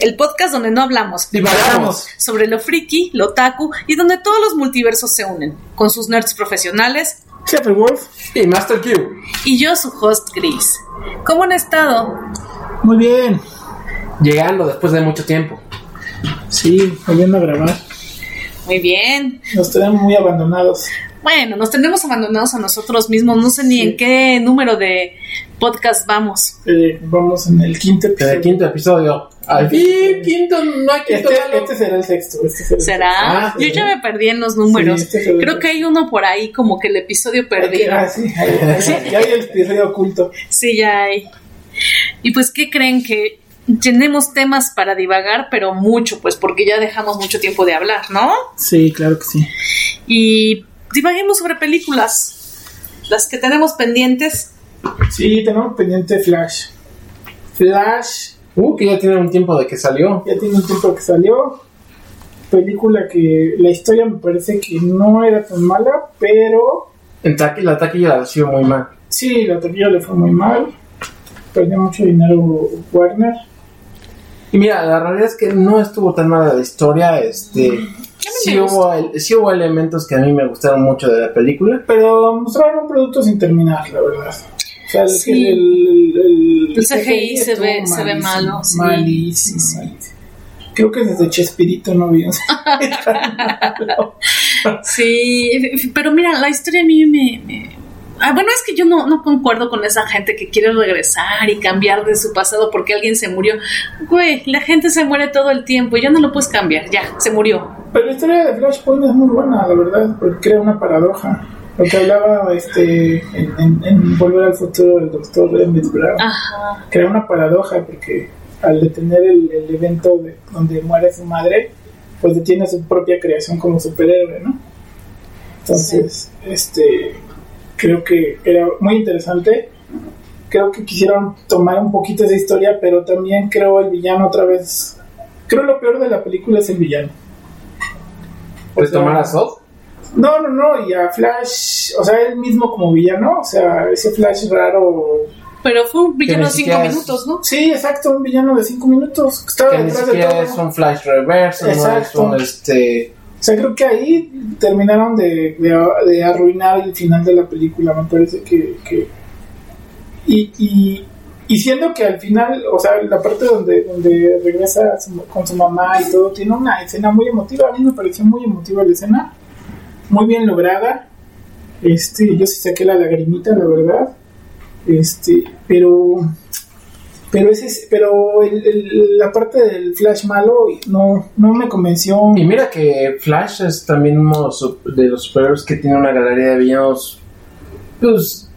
el podcast donde no hablamos, Divagamos. sobre lo friki, lo taku y donde todos los multiversos se unen, con sus nerds profesionales Seattle Wolf. Y Master Q. y yo su host Chris. ¿Cómo han estado? Muy bien. Llegando después de mucho tiempo. Sí, volviendo a grabar. Muy bien. Nos tenemos muy abandonados. Bueno, nos tenemos abandonados a nosotros mismos. No sé ni Sí. en qué número de podcast vamos. Eh, vamos en el quinto En episodio. el quinto episodio. Al fin, quinto, no hay quinto. Este, este será el sexto. Este será el ¿Será? Ah, Yo ya me perdí en los números. Sí, este Creo que hay uno por ahí como que el episodio perdido. Ah, sí, ya hay el episodio oculto. Sí, ya hay. Y pues, ¿qué creen? Que tenemos temas para divagar, pero mucho, pues porque ya dejamos mucho tiempo de hablar, ¿no? Sí, claro que sí. Y divaguemos sobre películas. Las que tenemos pendientes. Sí, tenemos pendiente Flash. Flash Uh, que ya tiene un tiempo de que salió. ya tiene un tiempo que salió. Película que la historia me parece que no era tan mala, pero En taqui, la taquilla la recibió muy mal. sí, la taquilla le fue muy mal. Perdió mucho dinero Warner. Y mira, la realidad es que no estuvo tan mala la historia. Este, sí, me hubo, el- sí hubo elementos que a mí me gustaron mucho de la película. Pero mostraron un producto sin terminar, la verdad. O sea, el, Sí. el, el- El CGI se ve- se ve malo, sí. Malísimo, Sí, sí. malísimo. Creo que desde Chespirito no vi. Sí, pero mira, la historia a mí me... me- Ah, bueno, es que yo no, no concuerdo con esa gente que quiere regresar y cambiar de su pasado porque alguien se murió. Güey, la gente se muere todo el tiempo, ya no lo puedes cambiar, ya, se murió. Pero la historia de Flashpoint es muy buena, la verdad, porque crea una paradoja. Lo que hablaba este, en, en- en Volver al Futuro del doctor Emmett Brown. Ajá. Crea una paradoja porque al detener el, el evento de- donde muere su madre, pues detiene su propia creación como superhéroe, ¿no? Entonces, este, creo que era muy interesante. Creo que quisieron tomar un poquito esa historia, pero también creo el villano otra vez. Creo lo peor de la película es el villano. O ¿Puedes sea, tomar a Zod? No, no, no, y a Flash, o sea, él mismo como villano, o sea, ese Flash raro. Pero fue un villano ni de cinco siquiera es- minutos, ¿no? Sí, exacto, un villano de cinco minutos. Estaba Que ni detrás de siquiera todo. es un flash reverse, no es Exacto. un este. O sea, creo que ahí terminaron de, de, de arruinar el final de la película, me parece que... que- y, y, y siendo que al final, o sea, la parte donde, donde regresa su- con su mamá y todo, tiene una escena muy emotiva, a mí me pareció muy emotiva la escena, muy bien lograda, este, yo sí saqué la lagrimita, la verdad, este, pero... Pero ese, pero el- el- la parte del Flash malo no, no me convenció. Y mira que Flash es también uno de los- superhéroes que tiene una galería de villanos. Pues,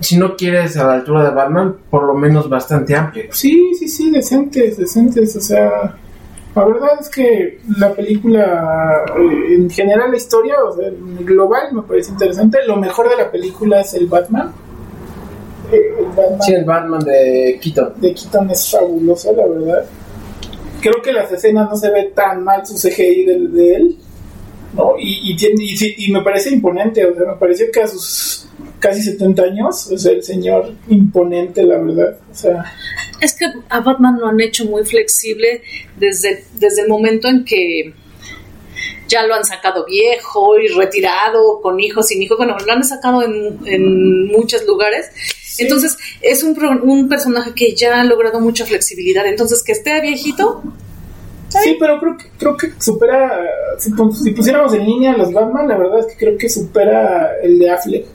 si no quieres a la altura de Batman, por lo menos bastante amplia. Sí, sí, sí, decentes, decentes. O sea, la verdad es que la película, eh, en general la historia, o sea, en global me parece interesante. Lo mejor de la película es el Batman. Eh, el Batman Sí, el Batman de Keaton. de Keaton es fabuloso, la verdad. Creo que las escenas no se ve tan mal su CGI de, de él. ¿no? Y, y, tiene- y, y me parece imponente, o sea, me pareció que a sus casi 70 años, o sea, el señor imponente, la verdad. O sea, Es que a Batman lo han hecho muy flexible desde, desde el momento en que ya lo han sacado viejo y retirado, con hijos, sin hijos. Bueno, lo han sacado en, en muchos lugares. Entonces, es un, un personaje que ya ha logrado mucha flexibilidad. Entonces, que esté viejito, Sí, pero creo que, creo que supera, si, si pusiéramos en línea los Batman, la verdad es que creo que supera el de Affleck.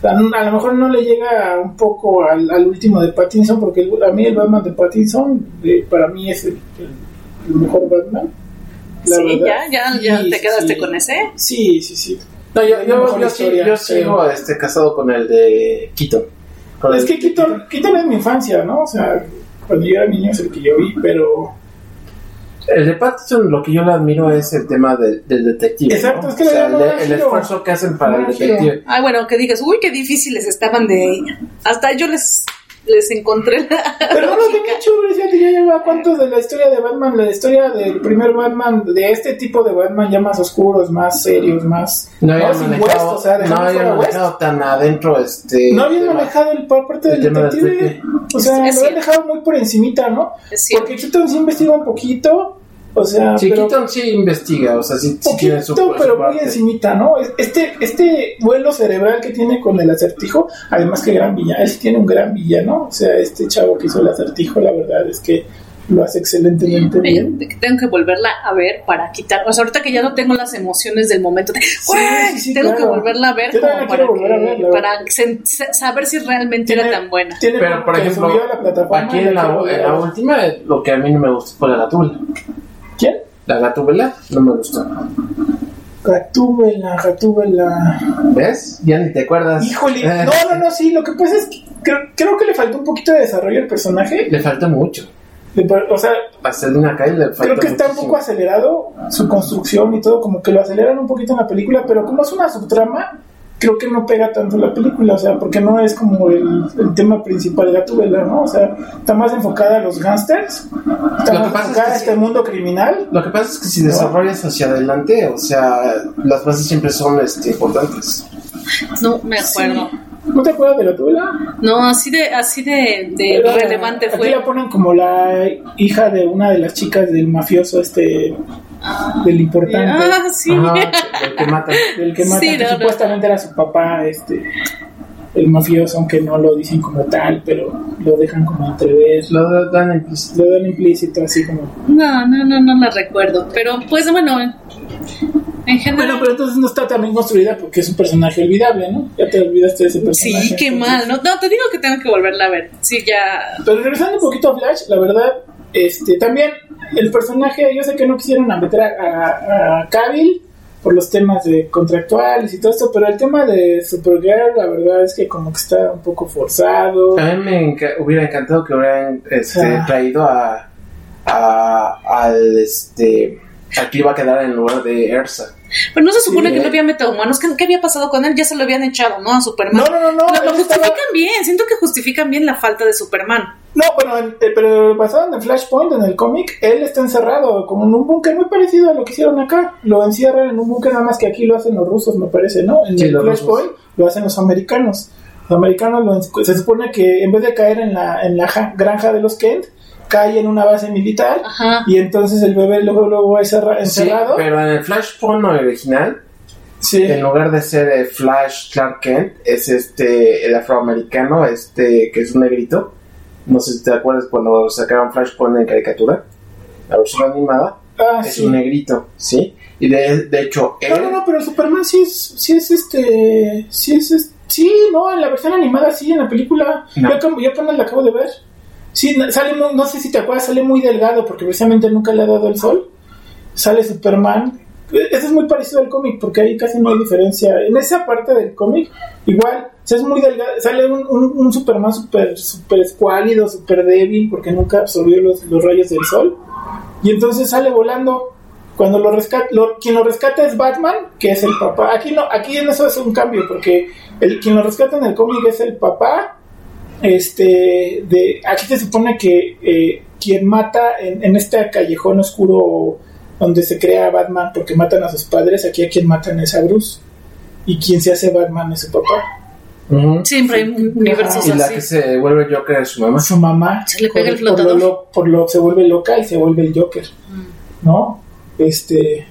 O sea, no- a lo mejor no le llega un poco al, al último de Pattinson, porque el- a mí el Batman de Pattinson, eh, para mí es el, mejor Batman. la sí, verdad. ya, ya, ya Sí, te quedaste sí. con ese. Sí, sí, sí. No, yo, yo, yo sí- historia, yo sigo este, casado con el de Keaton. Con Es el- que Keaton, Keaton es mi infancia, ¿no? O sea, cuando yo era niño es el que yo vi, pero... El de Pattinson, lo que yo le admiro es el tema del, del detective. Exacto, ¿no? es que O sea, le- el, esfuerzo que hacen para el detective. Ay, bueno, que digas, uy, qué difíciles estaban de... Hasta yo les les encontré la Pero no lo lógica. tengo hecho, fíjate, ya lleva cuántos de la historia de Batman, la historia del primer Batman, de este tipo de Batman ya más oscuros, más serios, más... No habían manejado, West, o sea, no habían manejado tan adentro este. No habían tema. manejado el por parte el del detective. detective. O sea, Es lo habían dejado muy por encimita, ¿no? Porque Keaton sí investiga un poquito, o sea, Sí, pero sí investiga, o sea, sí, sí tiene su, poquito, su pero muy encimita, ¿no? Este, este vuelo cerebral que tiene con el acertijo, además que gran villano, él sí tiene un gran villano, o sea, este chavo que hizo el acertijo, la verdad es que lo hace excelentemente bien. tengo que volverla a ver para quitar. O sea, ahorita que ya no tengo las emociones del momento, sí, sí, tengo claro. que volverla a ver como para, a verla, saber si realmente era tan buena. Tiene Pero, por ejemplo, subió a la plataforma aquí en la, la última, lo que a mí no me gustó fue la gatúbela. La gatúbela no me gustó. Gatúbela, Gatúbela. ¿Ves? Ya ni te acuerdas. Híjole, no, no, no, sí, lo que pasa es que creo, creo que le faltó un poquito de desarrollo al personaje. Le falta mucho. Le- O sea, A Selina Kyle le falta creo que está un poco acelerado su construcción y todo, como que lo aceleran un poquito en la película, pero como es una subtrama, creo que no pega tanto la película, o sea, porque no es como el, el tema principal de Gatúbela, ¿no? O sea, está más enfocada a los gángsters, está Lo que más pasa es enfocada que a este mundo criminal. Lo que pasa es que si desarrollas hacia adelante, o sea, las bases siempre son este, importantes. No me acuerdo. ¿No te acuerdas de Gatúbela? No, así de, así de, de Era- relevante Aquí fue. la ponen como la hija de una de las chicas del mafioso, este, del importante. Ah, sí. Ajá, que- mata. del que mata, Sí, que no, no. supuestamente era su papá, este, el mafioso, aunque no lo dicen como tal, pero lo dejan como entrever, Lo dan implícito. lo dan implícito, así como. No, no, no, no la recuerdo. Pero pues bueno, en general. Bueno, pero entonces no está también construida porque es un personaje olvidable, ¿no? Ya te olvidaste de ese personaje. sí, qué entonces- mal. No, no, te digo que tengo que volverla a ver. Sí, ya. Pero regresando un poquito a Flash, la verdad, este, también el personaje, yo sé que no quisieron meter a, a, a Cavill por los temas de contractuales y todo esto, pero el tema de Supergirl, la verdad es que como que está un poco forzado. A mí me enca- hubiera encantado que hubieran este, Ah. traído a, a- al este al que iba a quedar en lugar de Ersa. Pero no se supone Sí, que eh. no había metahumanos. ¿Qué, qué había pasado con él? Ya se lo habían echado, ¿no? A Superman. No, no, no, no, Lo, lo justifican estaba- bien. Siento que justifican bien la falta de Superman. No, bueno, en- eh, pero basado en Flashpoint, en el cómic, él está encerrado como en un búnker muy parecido a lo que hicieron acá. Lo encierran en un búnker, nada más que aquí lo hacen los rusos, me parece, ¿no? En Sí, el Flashpoint lo hacen los americanos. Los americanos lo se supone que en vez de caer en la, en la ja- granja de los Kent, cae en una base militar Ajá. y entonces el bebé luego, luego es cerra- Sí, encerrado. pero en el Flashpoint original, Sí. en lugar de ser eh, Flash Clark Kent, es este el afroamericano, este que es un negrito. No sé si te acuerdas cuando sacaron Flashpoint en caricatura, la versión animada, Ah, es sí. un negrito, ¿sí? Y de, de hecho, él, No, no, no, pero el Superman sí es, sí es este, sí es, es- sí, no, en la versión animada sí, en la película, No. yo, yo apenas la acabo de ver. Sí, sale muy, no sé si te acuerdas, sale muy delgado porque precisamente nunca le ha dado el sol. Sale Superman. Eso es muy parecido al cómic porque ahí casi no hay diferencia. En esa parte del cómic, igual, o sea, es muy delgado. Sale un, un, un Superman súper super escuálido, súper débil porque nunca absorbió los, los rayos del sol. Y entonces sale volando. Cuando lo rescata, lo- quien lo rescata es Batman, que es el papá. Aquí no, aquí en eso es un cambio, porque el, quien lo rescata en el cómic es el papá. Este, de, aquí se supone que eh, quien mata en, en este callejón oscuro donde se crea Batman porque matan a sus padres, aquí a quien matan es a Bruce. Y quien se hace Batman es su papá. Ujú. Siempre hay universos y la así. que se vuelve Joker es su mamá. Su mamá Se le pega el por, lo, lo- por lo se vuelve loca y se vuelve el Joker. ¿no? Este,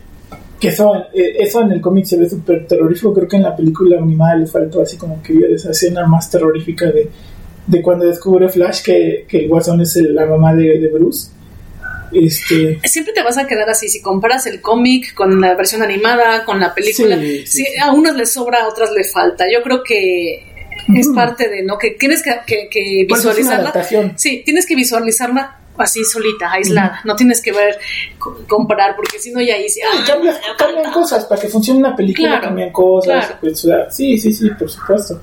que eso, eh, eso en el cómic se ve súper terrorífico, creo que en la película animada le faltó así como que hubiera esa escena más terrorífica de, de cuando descubre Flash que, que el guasón es el- la mamá de, de Bruce. Este, Siempre te vas a quedar así, si comparas el cómic con la versión animada, con la película, Sí, sí, a unas les sobra, a otras le falta. Yo creo que es parte de, ¿no? Que tienes que, que- que visualizarla. Sí, tienes que visualizarla así solita, aislada. No tienes que ver, co- comparar, porque si no ya ahí sí, ah, cambian, cosas para que funcione una película, Claro, cambian cosas. claro. pues, sí, sí, sí, por supuesto.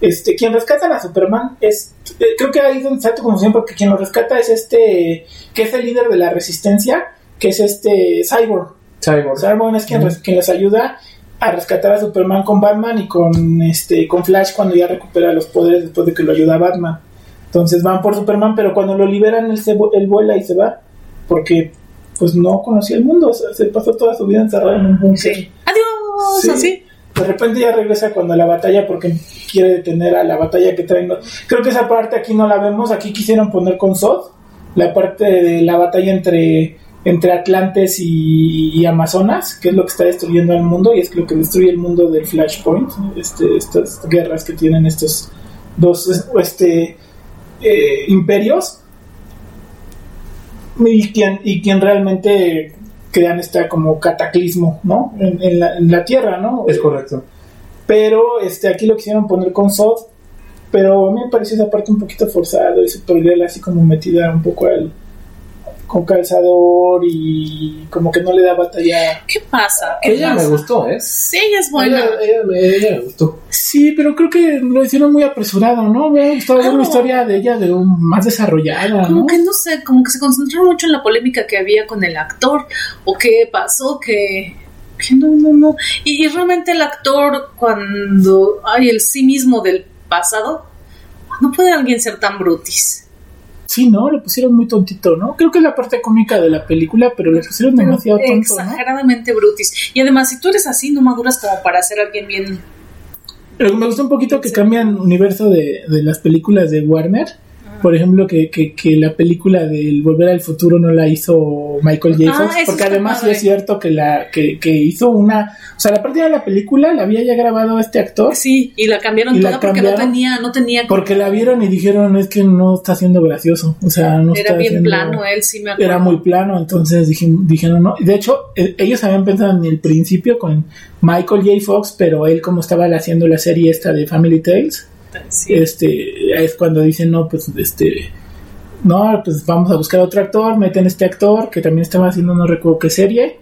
Este, quien rescata a Superman es, eh, creo que ahí es donde está tu confusión, porque quien lo rescata es este, que es el líder de la resistencia, que es este Cyborg. Cyborg. Cyborg es quien, res- quien les ayuda a rescatar a Superman con Batman y con este con Flash cuando ya recupera los poderes después de que lo ayuda Batman. Entonces van por Superman, pero cuando lo liberan él, se, él vuela y se va, porque pues no conocía el mundo, o sea, se pasó toda su vida encerrado en un búnker. Sí. Adiós, Sí. así. De repente ya regresa cuando la batalla porque quiere detener a la batalla que traen. Creo que esa parte aquí no la vemos. Aquí quisieron poner con Zod la parte de la batalla entre, entre Atlantes y, y Amazonas, que es lo que está destruyendo al mundo y es lo que destruye el mundo del Flashpoint. Este, estas guerras que tienen estos dos este, eh, imperios. Y quien, y quien realmente crean este como cataclismo, ¿no? En, en la, en la Tierra, ¿no? Es correcto. Pero este, aquí lo quisieron poner con Sod, pero a mí me pareció esa parte un poquito forzada y Supergirl así como metida un poco al con calzador y como que no le da batalla. ¿Qué pasa? ¿Qué Ella me gustó, ¿eh? Sí, ella es buena. Ella, ella me, ella me gustó. Sí, pero creo que lo hicieron muy apresurado, ¿no? Me hubiera gustado ver una historia de ella de un, más desarrollada, Como ¿no? que no sé, como que se concentraron mucho en la polémica que había con el actor o qué pasó, que, que no, no, no. Y, y realmente el actor cuando hay el sí mismo del pasado, no puede alguien ser tan brutis. Sí, ¿no? Lo pusieron muy tontito, ¿no? Creo que es la parte cómica de la película, pero le pusieron demasiado tonto, ¿no? exageradamente brutis. Y además, si tú eres así, no maduras como para ser alguien bien. Pero me gusta un poquito que cambian universo de, de las películas de Warner. Por ejemplo, que, que, que la película del Volver al Futuro no la hizo Michael J. Ah, Fox, eso porque además sí es cierto que la que, que hizo una, o sea, la parte de la película la había ya grabado este actor, Sí, y la cambiaron ¿Y la toda porque cambiaron? no tenía, no tenía. porque la vieron y dijeron es que no está siendo gracioso, o sea, no Era está bien plano él, sí me acuerdo. era muy plano, entonces dije- dijeron no. De hecho, eh, ellos habían pensado en el principio con Michael J. Fox, pero él como estaba haciendo la serie esta de Family Tales, Sí. este es cuando dicen no pues este no pues vamos a buscar otro actor meten este actor que también estaba haciendo no recuerdo qué serie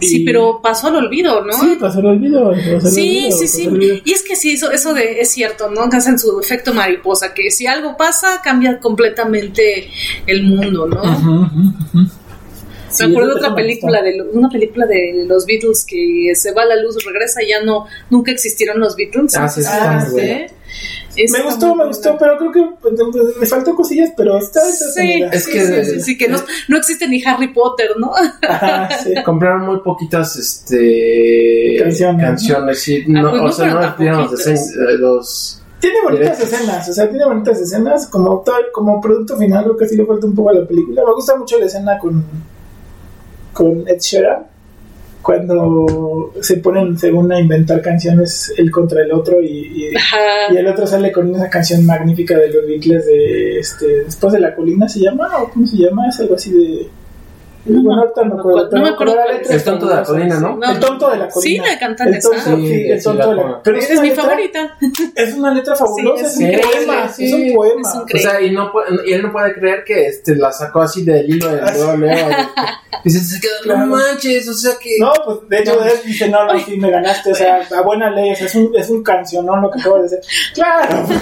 Sí, pero pasó al olvido, ¿no? sí pasó el olvido pasó Sí, olvido, sí, sí. Y es que sí, eso, eso de, es cierto, ¿no? Que hacen su efecto mariposa, que si algo pasa, cambia completamente el mundo, ¿no? Sí, me acuerdo de otra película de una película de los Beatles que se va la luz, regresa y ya no, nunca existieron los Beatles. Ah, sí, sí, buena. Esa me gustó me buena. gustó pero creo que pues, me faltó cosillas pero está Sí. Es sí, que- sí, sí, sí, que no, no existe ni Harry Potter, ¿no? Ajá, sí. Compraron muy poquitas este Canciones, canciones, sí. No, pues no o sea, no los, desen- eh, los Tiene bonitas Directos. escenas, o sea, tiene bonitas escenas. Como, tal- como producto final, creo que sí le falta un poco a la película. Me gusta mucho la escena con, con Ed Sheeran, cuando se ponen, según a inventar canciones el contra el otro, y, y, el otro sale con esa canción magnífica de los Beatles de este, Después de la colina, ¿se llama? ¿O cómo se llama? Es algo así de. No no acuerdo, no me acuerdo es. El tonto de la colina, ¿no? sí. El tonto de la Sí, colina. la cantan el tonto, Sí, sí, el sí, tonto la de la pero Es, mi letra- favorita. es una letra fabulosa, Sí, es un poema, es un sí. poema. Es un O sea, y, no y él no puede creer que este, la sacó así del hilo del Así. luego, luego. Dice, se quedó, Claro. no manches, o sea que... No, pues de hecho él dice, no, no, sí, me ganaste, o sea, a buena ley, o sea, es un, es un cancionón lo que acabo de decir. Claro, pues,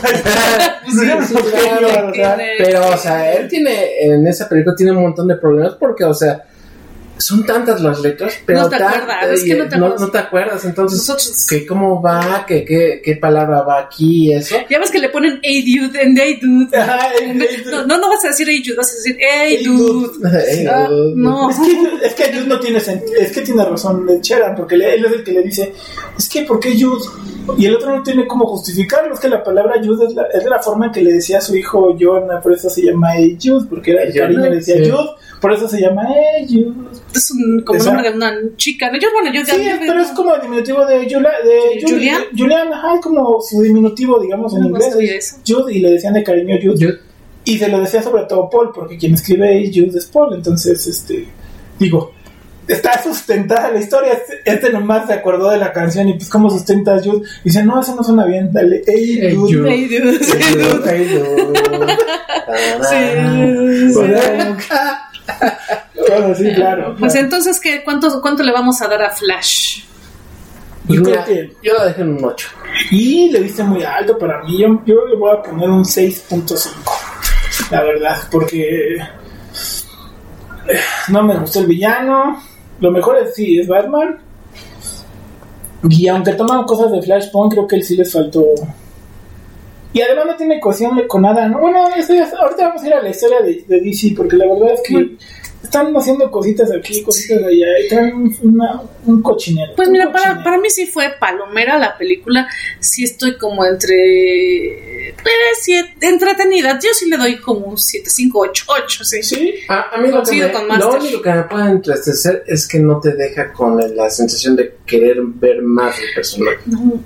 Sí, sí, claro. o sea, Pero, o sea, él tiene, en esa película tiene un montón de problemas porque, o sea, son tantas las letras, pero No te acuerdas, es que no te no, acuerdas. no te acuerdas, entonces, Nosotros- ¿qué, ¿cómo va? ¿Qué, qué, ¿Qué palabra va aquí? Eso. Ya ves que le ponen hey dude en hey dude. No, no, no vas a decir hey dude, vas a decir hey Hey, dude. Ah, no. Es que, es que Jude no tiene sentido, es que tiene razón de Cheran, porque le- él es el que le dice, es que ¿por qué Jude? Y el otro no tiene cómo justificarlo, es que la palabra Jude es, la, es de la forma en que le decía a su hijo John, por eso se llama Hey Jude, porque era el cariño le decía sí. Jude, por eso se llama Hey Jude. Es un, como Esa- nombre de una chica. Yo, bueno, yo ya. Sí, pero es como el diminutivo de, Julia, de Julie- ¿Julian? Julian, ajá, es como su diminutivo, digamos, en No, inglés. sabía es eso. Jude, y le decían de cariño Jude. Y se lo decía sobre todo Paul, porque quien escribe es Jude es Paul. Entonces, este, digo, está sustentada la historia. Este, este nomás se acordó de la canción y pues, ¿cómo sustentas Jude? Y dice, no, eso no suena bien, dale, hey, Hey, Jude. Jude. Hey dude. Ey, dude, ey, dude. Sí. Bueno, bueno, sí, claro. Pues claro. entonces, ¿qué, cuánto, ¿cuánto le vamos a dar a Flash? Pues Yo mira, creo que- yo la dejé en un 8. Y le diste muy alto para mí. Yo, yo le voy a poner un 6.5. La verdad, porque eh, no me gustó el villano. Lo mejor es sí, es Batman. Y aunque toman cosas de Flashpoint, creo que él sí les faltó Y además no tiene cohesión con nada, ¿no? Bueno, eso ya- ahorita vamos a ir a la historia de, de DC, porque la verdad es que están haciendo cositas aquí, cositas allá, y traen un, una- un cochinero. Pues un mira, para, cochinero. para mí sí fue palomera la película. Sí estoy como entre... Pues, sí, entretenida. Yo sí le doy como un 7, 5, 8, 8, sí. Sí, A, a mí lo, que Coincido me, con lo único que me puede entristecer es que no te deja con la sensación de querer ver más del personaje. No,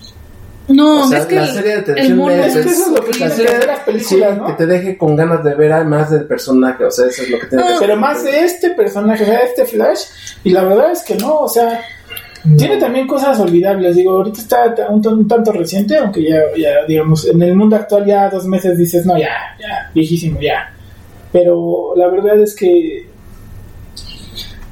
no o sea, es que la serie de el televisión mono de- Es que eso es lo que la que serie hacer las películas, sí, ¿no? que te deje con ganas de ver a más del personaje, o sea, eso es lo que tiene que No. hacer. pero más de este personaje, o sea, este Flash, y la verdad es que no, o sea, tiene también cosas olvidables, digo, ahorita está un, un tanto reciente, aunque ya, ya, digamos, en el mundo actual ya dos meses dices, no, ya, ya, viejísimo, ya, pero la verdad es que,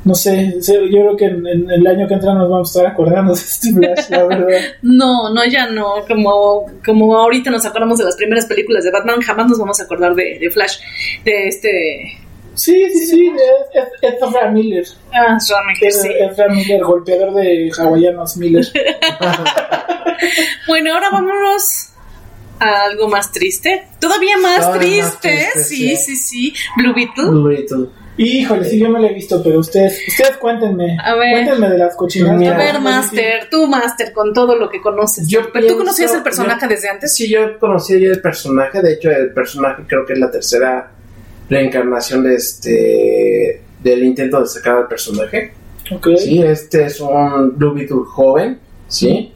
no sé, yo creo que en, en el año que entra nos vamos a estar acordando de este Flash, la verdad. No, no, ya no. Como, como ahorita nos acordamos de las primeras películas de Batman, jamás nos vamos a acordar de, de Flash, de este... Sí, sí, sí, es, Ezra Miller, Ah, Schumacher, es sí. Ezra Miller, golpeador de hawaianos Miller. Bueno, ahora vámonos a algo más triste. Todavía más Todavía más triste, triste, sí, sí. sí, sí. Blue Beetle. Blue Beetle. Híjole, sí, yo no la he visto, pero ustedes, ustedes cuéntenme. A ver. Cuéntenme de las cochinadas. A ver, Master, tú, Master, con todo lo que conoces. Yo Pero tú pienso- conocías el personaje yo- desde antes. Sí, yo conocía ya el personaje, de hecho el personaje creo que es la tercera reencarnación de este del intento de sacar al personaje. Ok. Sí, este es un Blue Beetle joven, ¿sí?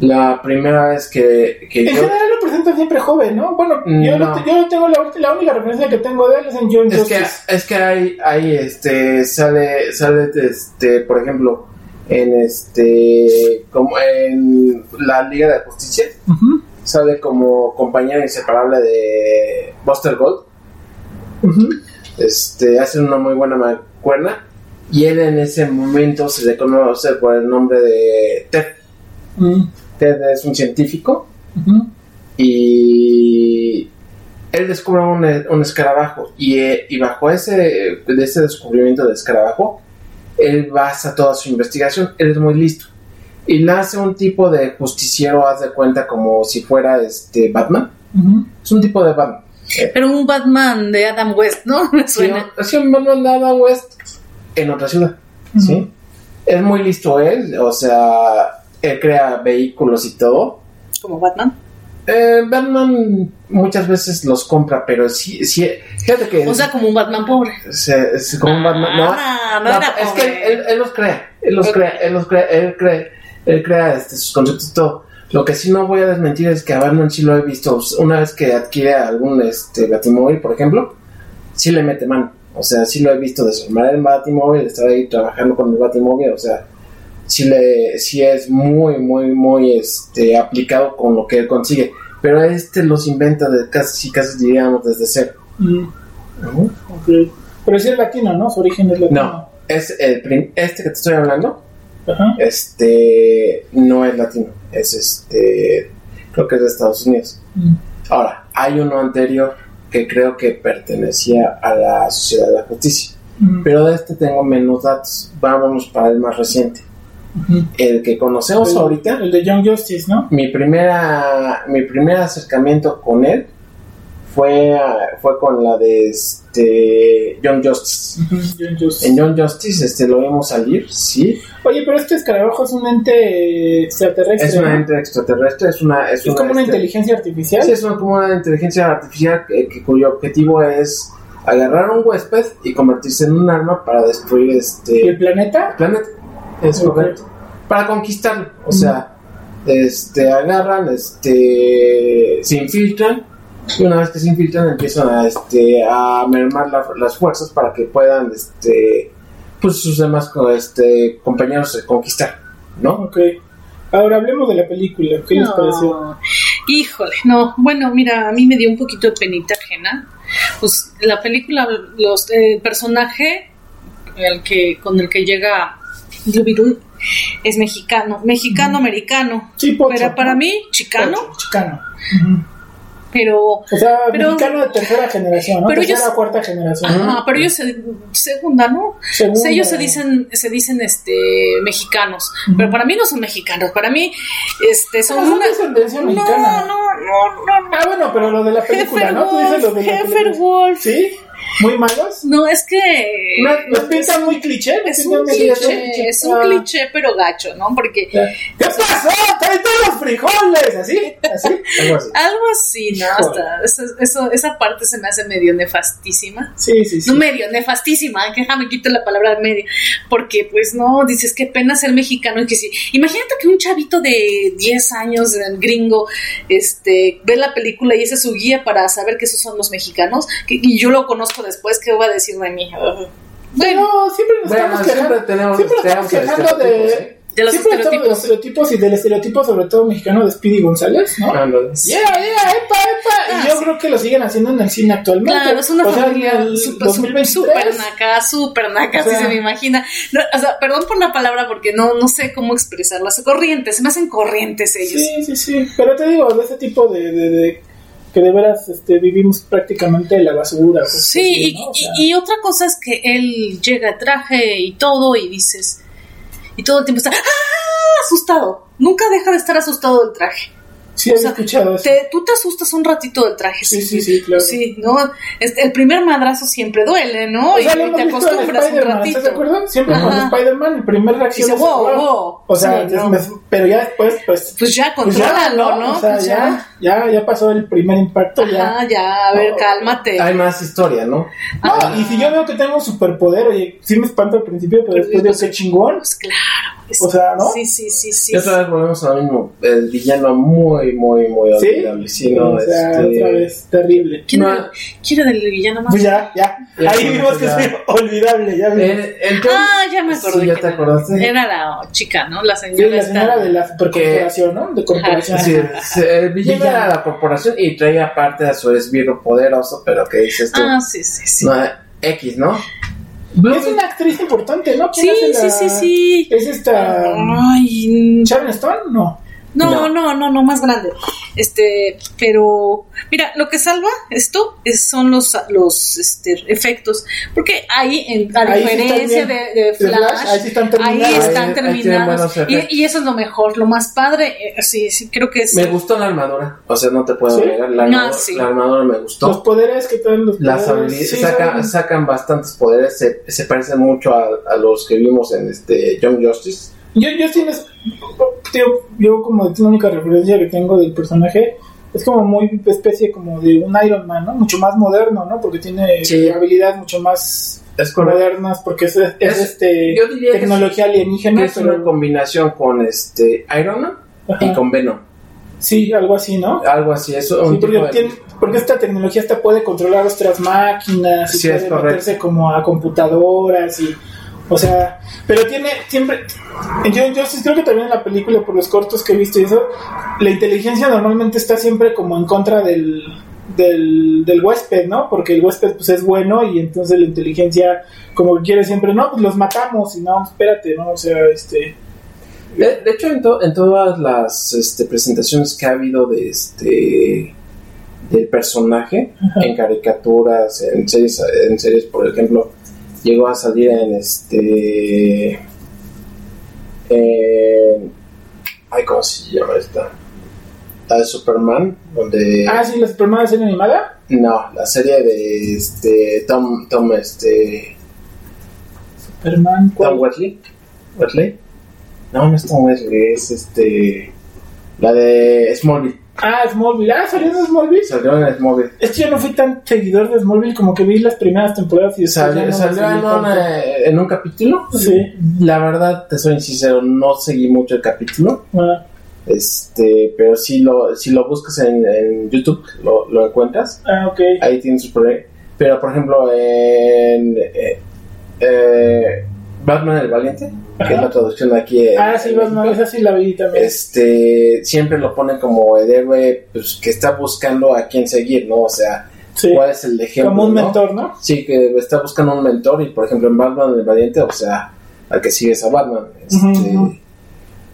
La primera vez que, que En yo... general lo presenta siempre joven, ¿no? Bueno, yo, No. no. yo tengo la, la única referencia que tengo de él es en John Es que, es que hay, hay este, sale, sale, este, por ejemplo, en este, como en la Liga de Justicia, sale como compañero inseparable de Buster Gold, este, hace una muy buena mancuerna, y él en ese momento se le conoce por el nombre de Ted. Mm, Ted es un científico, y él descubre un, un escarabajo y, eh, y bajo ese, de ese descubrimiento del escarabajo él basa toda su investigación. Él es muy listo. Y le hace un tipo de justiciero haz de cuenta como si fuera este Batman. Es un tipo de Batman. Pero un Batman de Adam West, ¿no? Me Sí, suena. es un Batman de Adam West en otra ciudad ¿sí? Es muy listo él o sea él crea vehículos y todo Como Batman. Eh, Batman muchas veces los compra, pero sí, sí fíjate que O sea, como un Batman pobre. se, se- como un Batman, no, Ah, no era es pobre. que él, él los crea, él los crea, él los crea, él crea, él crea este, sus conceptos y todo. Lo que sí no voy a desmentir es que a Batman sí lo he visto una vez que adquiere algún este Batimóvil, por ejemplo, sí le mete mano. O sea, sí lo he visto desarmar el Batimóvil, estar ahí trabajando con el Batimóvil, o sea, sí le sí es muy muy muy este aplicado con lo que él consigue, pero este los inventa de casi casi diríamos desde cero. Mm. Pero sí es latino, ¿no? Su origen es latino. No, es el prim- este que te estoy hablando, este no es latino, es este creo que es de Estados Unidos. Mm. Ahora, hay uno anterior que creo que pertenecía a la Sociedad de la Justicia, Mm, pero de este tengo menos datos. Vámonos para el más reciente, el que conocemos El- ahorita. El de Young Justice, ¿no? Mi primera mi primer acercamiento con él fue fue con la de este Young Justice. En Young Justice este lo vimos salir, sí. Oye, pero este escarabajo es un ente extraterrestre. Es una ¿no? ente extraterrestre, es una es, Es como una este, inteligencia artificial. Sí, es una, como una inteligencia artificial que, que- cuyo objetivo es agarrar un huésped y convertirse en un arma para destruir ¿Y este el planeta? planeta. Es correcto. Para conquistarlo. O sea, este agarran, este se infiltran y una vez que se infiltran empiezan a este a mermar la- las fuerzas para que puedan este pues sus demás este compañeros conquistar, ¿no? Ok. Ahora hablemos de la película. ¿Qué les No. pareció? Híjole, no. Bueno, mira, a mí me dio un poquito de penita ajena. Pues la película, los, el personaje el que, con el que llega Beetle es mexicano, mexicano-americano. Sí, pocho, Pero para ¿no? mí, chicano. Pocho, Chicano. Ujú. pero O sea, Pero- mexicano de tercera generación, ¿no? Pero tercera ellos- cuarta generación. ajá, pero ellos se, segunda, ¿no? Segunda. Ellos se dicen, se dicen este mexicanos, pero para mí no son mexicanos, para mí este son Ah, una descendencia no, mexicana. no, no, no, no. Ah, bueno, pero lo de la película, ¿no? Tú dices lo de la película. Hefferwolf. ¿Sí? ¿Muy malos? No, es que ¿No, ¿Nos pintan muy cliché? ¿Nos es un cliché, es un Ah, cliché pero gacho, ¿no? Porque. ¿Qué pasó? ¡Trae todos los frijoles! ¿Así? ¿Así? Algo así. algo así, ¿no? Hasta eso, eso- esa parte se me hace medio nefastísima. Sí, sí, sí. No medio, nefastísima, que déjame quito la palabra medio, porque pues no, dices qué pena ser mexicano y que sí. Imagínate que un chavito de 10 años, gringo, este, ve la película y esa es su guía para saber que esos son los mexicanos, que- y yo lo conozco después, ¿qué va a decir de mí? Bueno, Bueno, siempre nos Bueno, estamos siempre quejando, tenemos- siempre nos estamos tenemos quejando estereotipos, de... ¿eh? de los siempre estamos de los estereotipos. estereotipos y del estereotipo sobre todo mexicano de Speedy González, ¿no? Yeah, yeah, epa, epa. Ah, y yo sí. creo que lo siguen haciendo en el cine actualmente. Claro, es una o sea, familia súper, 2023. súper naca, súper naca, O sea- así se me imagina. No, o sea, perdón por la palabra porque no, no sé cómo expresarlas. Corrientes, se me hacen corrientes ellos. Sí, sí, sí. Pero te digo, de ese tipo de, de, de- que de veras este, vivimos prácticamente de la basura. Sí, así, y, ¿no? O y- sea, y otra cosa es que él llega a traje y todo y dices, y todo el tiempo está ¡ah! asustado. Nunca deja de estar asustado del traje. Sí, he o sea, escuchado eso. Te- tú te asustas un ratito del traje. Sí, sí, sí, claro. Sí, ¿no? Este, el primer madrazo siempre duele, ¿no? O sea, y lo hemos te acostumbras un ratito. ¿estás de acuerdo? Siempre con Ajá. Spider-Man, el primer reacción Dice, es, wow, "Wow". wow. O sea, Sí, no. pero ya después, pues... Pues ya, pues ya, contrólalo, ¿no? O sea, Pues ya, ya, ya pasó el primer impacto, ya. Ajá, ya, a ver, No. cálmate. Hay más historia, ¿no? No, Ajá. y si yo veo que tengo un superpoder, oye, sí me espanto al principio, pero después digo, qué chingón. Pues claro. es- O sea, ¿no? Sí, sí, sí, sí. Y otra vez volvemos a lo mismo. El villano muy, muy, muy ¿Sí? olvidable. Sí, no, o sea, este, otra vez, terrible. ¿Quién, No. era, quién era del villano más? Pues ya, ya. Ya, Ahí vimos que es olvidable, ya vimos. eh, el Ah, ya me acordé. Sí, ya te era. acordaste. Era la chica, ¿no? La Sí, señora. la esta. señora de la supercorporación, ¿no? De corporación. Sí, sí, el villano era la corporación y traía aparte a su esbirro poderoso, pero que dices tú, Ah, sí, sí, sí. no, X, ¿no? Es una actriz importante, ¿no? ¿Quién Sí, hace sí, la- sí, sí. ¿Es esta. Ay, Sharon Stone? No. No, No. no, no, no, más grande. Este, pero mira, lo que salva esto es, son los, los este, efectos, porque ahí, en, a Ahí diferencia de, bien. de De Flash, Flash, ahí sí están terminados. ahí están ahí. Y, y eso es lo mejor, lo más padre, eh, sí, sí, creo que es. Me gustó la armadura, o sea, no te puedo ¿Sí? negar, la, Ah, la armadura me gustó. Los poderes que traen los Las poderes, habilidades, sí, saca- sacan bastantes poderes, se, se parecen mucho a, a los que vimos en este Young Justice. Yo, yo sí les. Tío, yo como la única referencia que tengo del personaje es como muy especie como de un Iron Man, ¿no? Mucho más moderno, ¿no? Porque tiene Sí. habilidades mucho más Es modernas, porque es, es, Es- este yo diría que es- tecnología alienígena. Que es pero- una combinación con este Iron Man Ajá. y con Venom. Sí, algo así, ¿no? Algo así, eso. Sí, porque, de- tiene- porque esta tecnología esta puede controlar otras máquinas y Sí, es puede correcto. meterse como a computadoras y o sea, pero tiene siempre yo, creo que también en la película por los cortos que he visto y eso, la inteligencia normalmente está siempre como en contra del del, del huésped, ¿no? Porque el huésped pues es bueno y entonces la inteligencia como que quiere siempre, no, pues los matamos y no, espérate, ¿no? O sea, este De, de hecho, en, to- en todas las este, presentaciones que ha habido de este del personaje, en caricaturas, en series, en series, por ejemplo, llegó a salir en este. en- ay, ¿cómo se llama esta? La de Superman, donde. Ah, sí, la Superman serie animada. No, la serie de este Tom, Tom, este. Superman, ¿cuál? Tom Wesley. ¿Wesley? No, no es Tom Wesley, es este. La de Smallville. Ah, Smallville. Ah, salió en Smallville. Salió en Smallville. Es que yo no fui tan seguidor de Smallville como que vi las primeras temporadas y Salió, no salió me en, un, tanto. en un capítulo. Sí. La verdad, te soy sincero, no seguí mucho el capítulo. Ah, Este, pero si lo, si lo buscas en, en YouTube, lo, lo encuentras. ah, ok. Ahí tienes sus problemas. Pero, por ejemplo, en eh, eh, Batman el Valiente, que es la traducción aquí. en- Ah, sí, Batman, esa sí la vi también. este siempre lo pone como el héroe pues, que está buscando a quién seguir, ¿no? O sea, Sí. cuál es el ejemplo. Como un ¿no? mentor, ¿no? Sí, que está buscando un mentor y, por ejemplo, en Batman el Valiente, o sea, al que sigues a Batman. Este,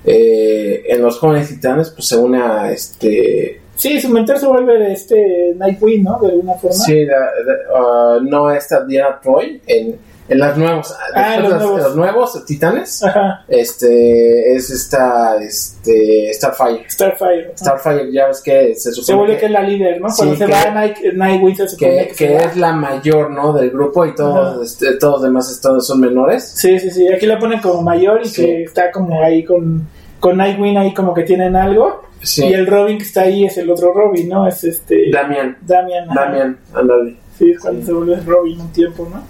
eh, en los jóvenes titanes, pues se une a este Sí, su mentor se vuelve este Nightwing, ¿no? De alguna forma. Sí, uh, no esta Diana Troy en, en las nuevas, Ah, después los de nuevos. los nuevos Titanes, Ajá. este es esta este Starfire. Starfire. Starfire ya ves que se supone se vuelve que, que, es la líder, ¿no? Cuando Sí, se que- va Night, Nightwing se supone que- que, que es la mayor, ¿no? Del grupo y todos, este, todos los demás están, son menores. Sí, sí, sí. Aquí la ponen como mayor y Sí. que está como ahí con, con Nightwing ahí como que tienen algo. Sí. Y el Robin que está ahí es el otro Robin, ¿no? Es este... Damian, Damian. Damian, ándale. Sí, es cuando se vuelve Robin un tiempo, ¿no?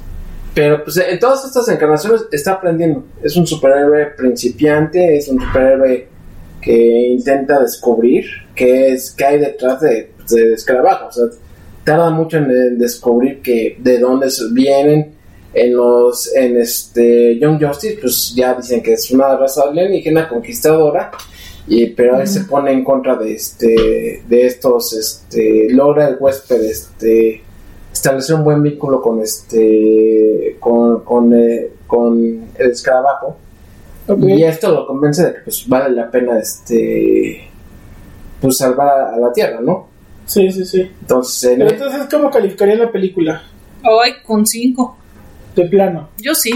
Pero pues en todas estas encarnaciones está aprendiendo. Es un superhéroe principiante, es un superhéroe que intenta descubrir qué es qué hay detrás de, de Escarabajo. O sea, tarda mucho en, en descubrir que de dónde vienen. En los en este Young Justice, pues ya dicen que es una raza alienígena conquistadora. Y, pero él se pone en contra de este de estos este logra el huésped este establecer un buen vínculo con este con, con, eh, con el escarabajo y esto lo convence de que pues vale la pena este pues salvar a, a la tierra no Sí, sí, sí. entonces en- Pero entonces, ¿cómo calificaría la película? Ay, con cinco. De plano. Yo sí.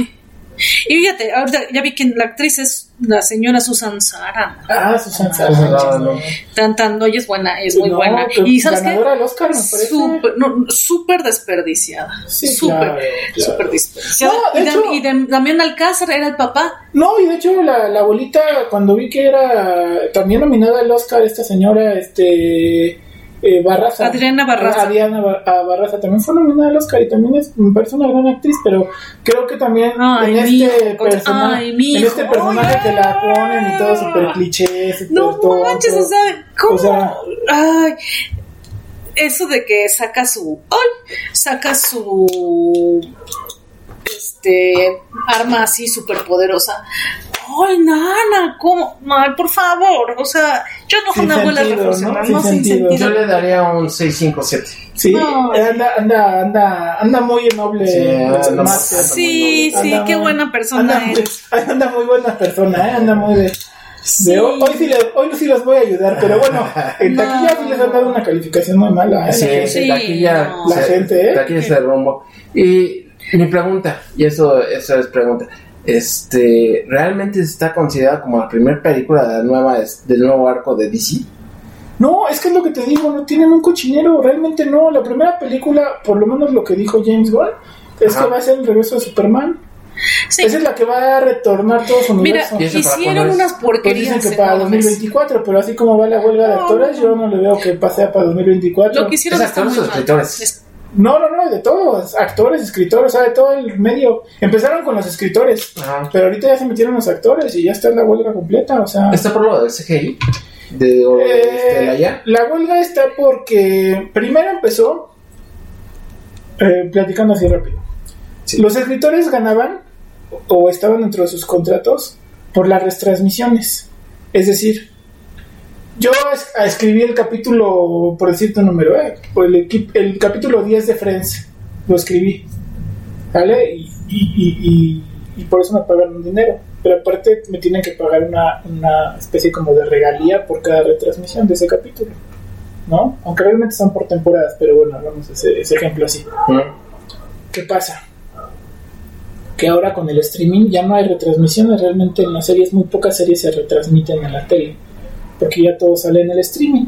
Y fíjate, ahorita ya vi que la actriz es la señora Susan Sarandon. Ah, Susan Ah, Sarandon. no. Tan, tan, no, ella es buena, es muy No, buena. Y ¿sabes qué? ganadora del Oscar, me parece. Súper, no, súper desperdiciada. Sí, súper, claro, claro. súper desperdiciada. No, de y, hecho- Dam- y Damián Alcázar era el papá. No, y de hecho la, la abuelita, cuando vi que era también nominada al Oscar, esta señora, este... eh, Barraza. Adriana Barraza. Adriana Bar- a Barraza también fue nominada al Oscar y también es, me parece una gran actriz, pero creo que también Ay, en, mi este persona- ay, mi en este personaje que la ponen y todo súper cliché, súper No tonto. manches, o sea, ¿cómo? O sea- Ay, eso de que saca su. ¡Ay! Saca su. Este. Arma así súper poderosa. ¡Ay, nana! ¿Cómo? Ay, por favor. O sea, yo no Sin una abuela sentido, reflexionada, ¿no? no, Sin sin sentido. yo le daría un 657 Sí, No. anda, anda, anda, anda muy noble. Sí, anda muy- Sí, sí, Anda qué muy- buena persona anda eres. anda muy buena persona, ¿eh? anda muy de... de Sí. hoy, hoy sí les, hoy sí los voy a ayudar, pero bueno, en No. taquilla sí les han dado una calificación muy mala, ¿eh? Sí, La gente. Sí, de aquí ya no. La gente, ¿eh? de aquí se rumbo. Y mi pregunta, y eso, eso es pregunta, este, ¿realmente está considerada como la primera película de la nueva, del nuevo arco de DC? No, es que es lo que te digo, no tienen un cochinero, realmente no. La primera película, por lo menos lo que dijo James Gunn, es Ajá. que va a ser el regreso de Superman. Sí. Esa es la que va a retornar todo su Mira, universo. ¿Y eso para hicieron unas Pues porquerías. dicen que para enormes. 2024, pero así como va la huelga de No, actores, no, yo no le veo que pase para 2024. Lo que hicieron ¿Es está muy mal. escritores? Es- No, no, no, de todos, actores, escritores, o sea, de todo el medio. Empezaron con los escritores, Ajá. pero ahorita ya se metieron los actores y ya está la huelga completa, o sea... ¿Está por lo del CGI? ¿De, o de, Eh, este, la ya? la huelga está porque primero empezó, eh, platicando así rápido, Sí. los escritores ganaban o estaban dentro de sus contratos por las retransmisiones. Es decir, yo es- a- escribí el capítulo, por decirte un número, eh, el, el capítulo 10 de Friends, lo escribí, ¿vale? Y, y- y- y- y por eso me pagan un dinero. Pero aparte me tienen que pagar una, una especie como de regalía por cada retransmisión de ese capítulo, ¿no? Aunque realmente son por temporadas, pero bueno, hagamos ese, ese ejemplo así. ¿Qué pasa? Que ahora con el streaming ya no hay retransmisiones, realmente en las series, muy pocas series se retransmiten en la tele, porque ya todo sale en el streaming.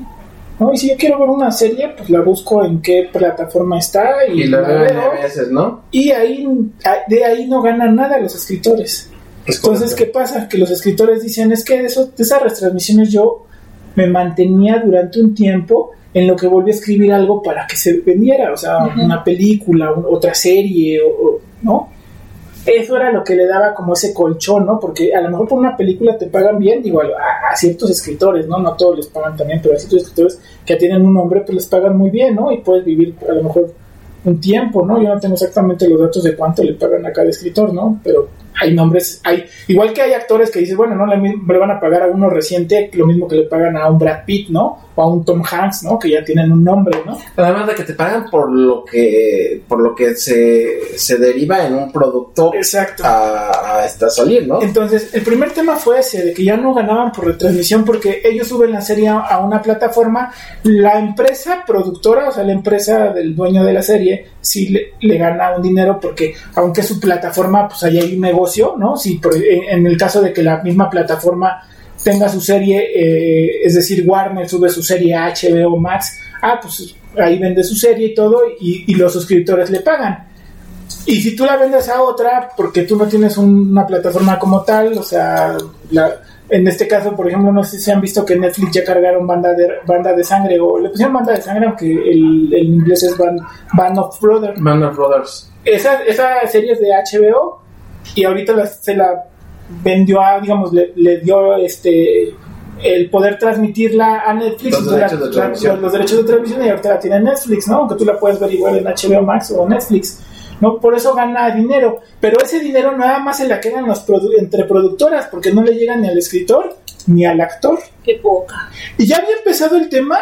¿no? Y si yo quiero ver una serie, pues la busco en qué plataforma está y, Y la veo veces, ¿no? Y ahí, de ahí no ganan nada los escritores. Es Entonces, ¿qué pasa? Que los escritores dicen, es que de, eso, de esas retransmisiones yo me mantenía durante un tiempo en lo que volví a escribir algo para que se vendiera, o sea, una película, un- otra serie, o, o- ¿no? Eso era lo que le daba como ese colchón, ¿no? Porque a lo mejor por una película te pagan bien, digo, a, ciertos escritores, ¿no? No todos les pagan también, pero a ciertos escritores que tienen un nombre, pues les pagan muy bien, ¿no? Y puedes vivir a lo mejor un tiempo, ¿no? Yo no tengo exactamente los datos de cuánto le pagan a cada escritor, ¿no? Pero hay nombres, hay, igual que hay actores que dicen, bueno, no le, le, van a pagar a uno reciente lo mismo que le pagan a un Brad Pitt, ¿no? O a un Tom Hanks, ¿no? Que ya tienen un nombre, ¿no? Además de que te pagan por lo que, por lo que se, se deriva en un producto Exacto. A, a esta salir, ¿no? Entonces, el primer tema fue ese, de que ya no ganaban por retransmisión porque ellos suben la serie a una plataforma, la empresa productora, o sea, la empresa del dueño de la serie, sí le, le gana un dinero porque aunque su plataforma, pues ahí hay un negocio, ¿no? Si en, el caso de que la misma plataforma tenga su serie, eh, es decir, Warner sube su serie a HBO Max, ah, pues ahí vende su serie y todo y, y los suscriptores le pagan. Y si tú la vendes a otra, porque tú no tienes una plataforma como tal, o sea, la, en este caso, por ejemplo, no sé si han visto que Netflix ya cargaron banda de, banda de sangre, o le pusieron banda de sangre, aunque el, el inglés es Band, Band of Brothers. Band of Brothers. Esa, esa serie es de HBO y ahorita la, se la vendió a, digamos, le, le, dio este el poder transmitirla a Netflix Los derechos de la, los derechos de transmisión y ahorita la tiene Netflix, ¿no? Aunque tú la puedes ver igual en HBO Max o Netflix. ¿No? Por eso gana dinero, pero ese dinero nada más se la quedan los produ entre productoras, porque no le llega ni al escritor ni al actor. Qué poca. Y ya había empezado el tema,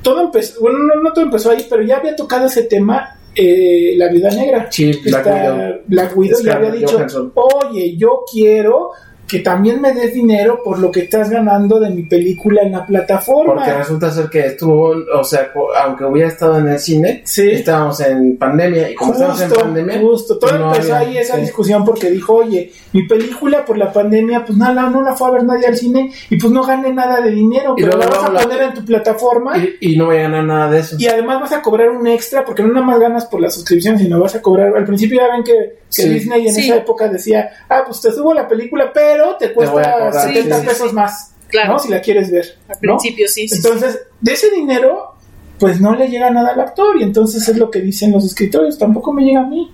todo empezó, bueno, no, no todo empezó ahí, pero ya había tocado ese tema eh, la Viuda Negra. Sí, Black Widow. Black Widow ya había dicho, Johansson. oye, yo quiero que también me des dinero por lo que estás ganando de mi película en la plataforma. Porque resulta ser que estuvo, o sea, aunque hubiera estado en el cine, Sí. estábamos en pandemia y como estamos en Justo, pandemia, justo. Todo no empezó había- ahí esa sí. discusión porque dijo, oye, mi película por la pandemia, pues nada, no la fue a ver nadie al cine y pues no gané nada de dinero, Y pero la vas a la- poner en tu plataforma y, Y, y no voy a ganar nada de eso. además vas a cobrar un extra porque no nada más ganas por la suscripción, sino vas a cobrar. Al principio ya ven que, que Sí. Disney en Sí. esa época decía, ah, pues te subo la película, pero te voy a cuesta cobrar, 70 sí, pesos sí. más, Claro. ¿no? Si la quieres ver. Al ¿no? principio sí. Entonces, de ese dinero, pues no le llega nada al actor, y entonces es lo que dicen los escritores, tampoco me llega a mí.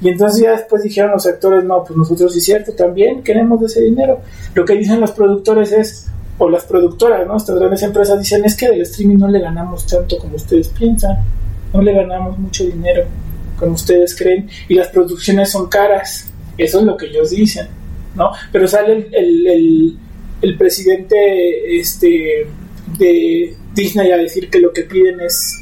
Y entonces ya después dijeron los actores, no, pues nosotros sí es cierto, también queremos de ese dinero. Lo que dicen los productores es, o las productoras, ¿no? Estas grandes empresas dicen, es que del streaming no le ganamos tanto como ustedes piensan, no le ganamos mucho dinero como ustedes creen, y las producciones son caras, eso es lo que ellos dicen, ¿no? Pero sale el, el, el, el presidente este, de Disney a decir que lo que piden es,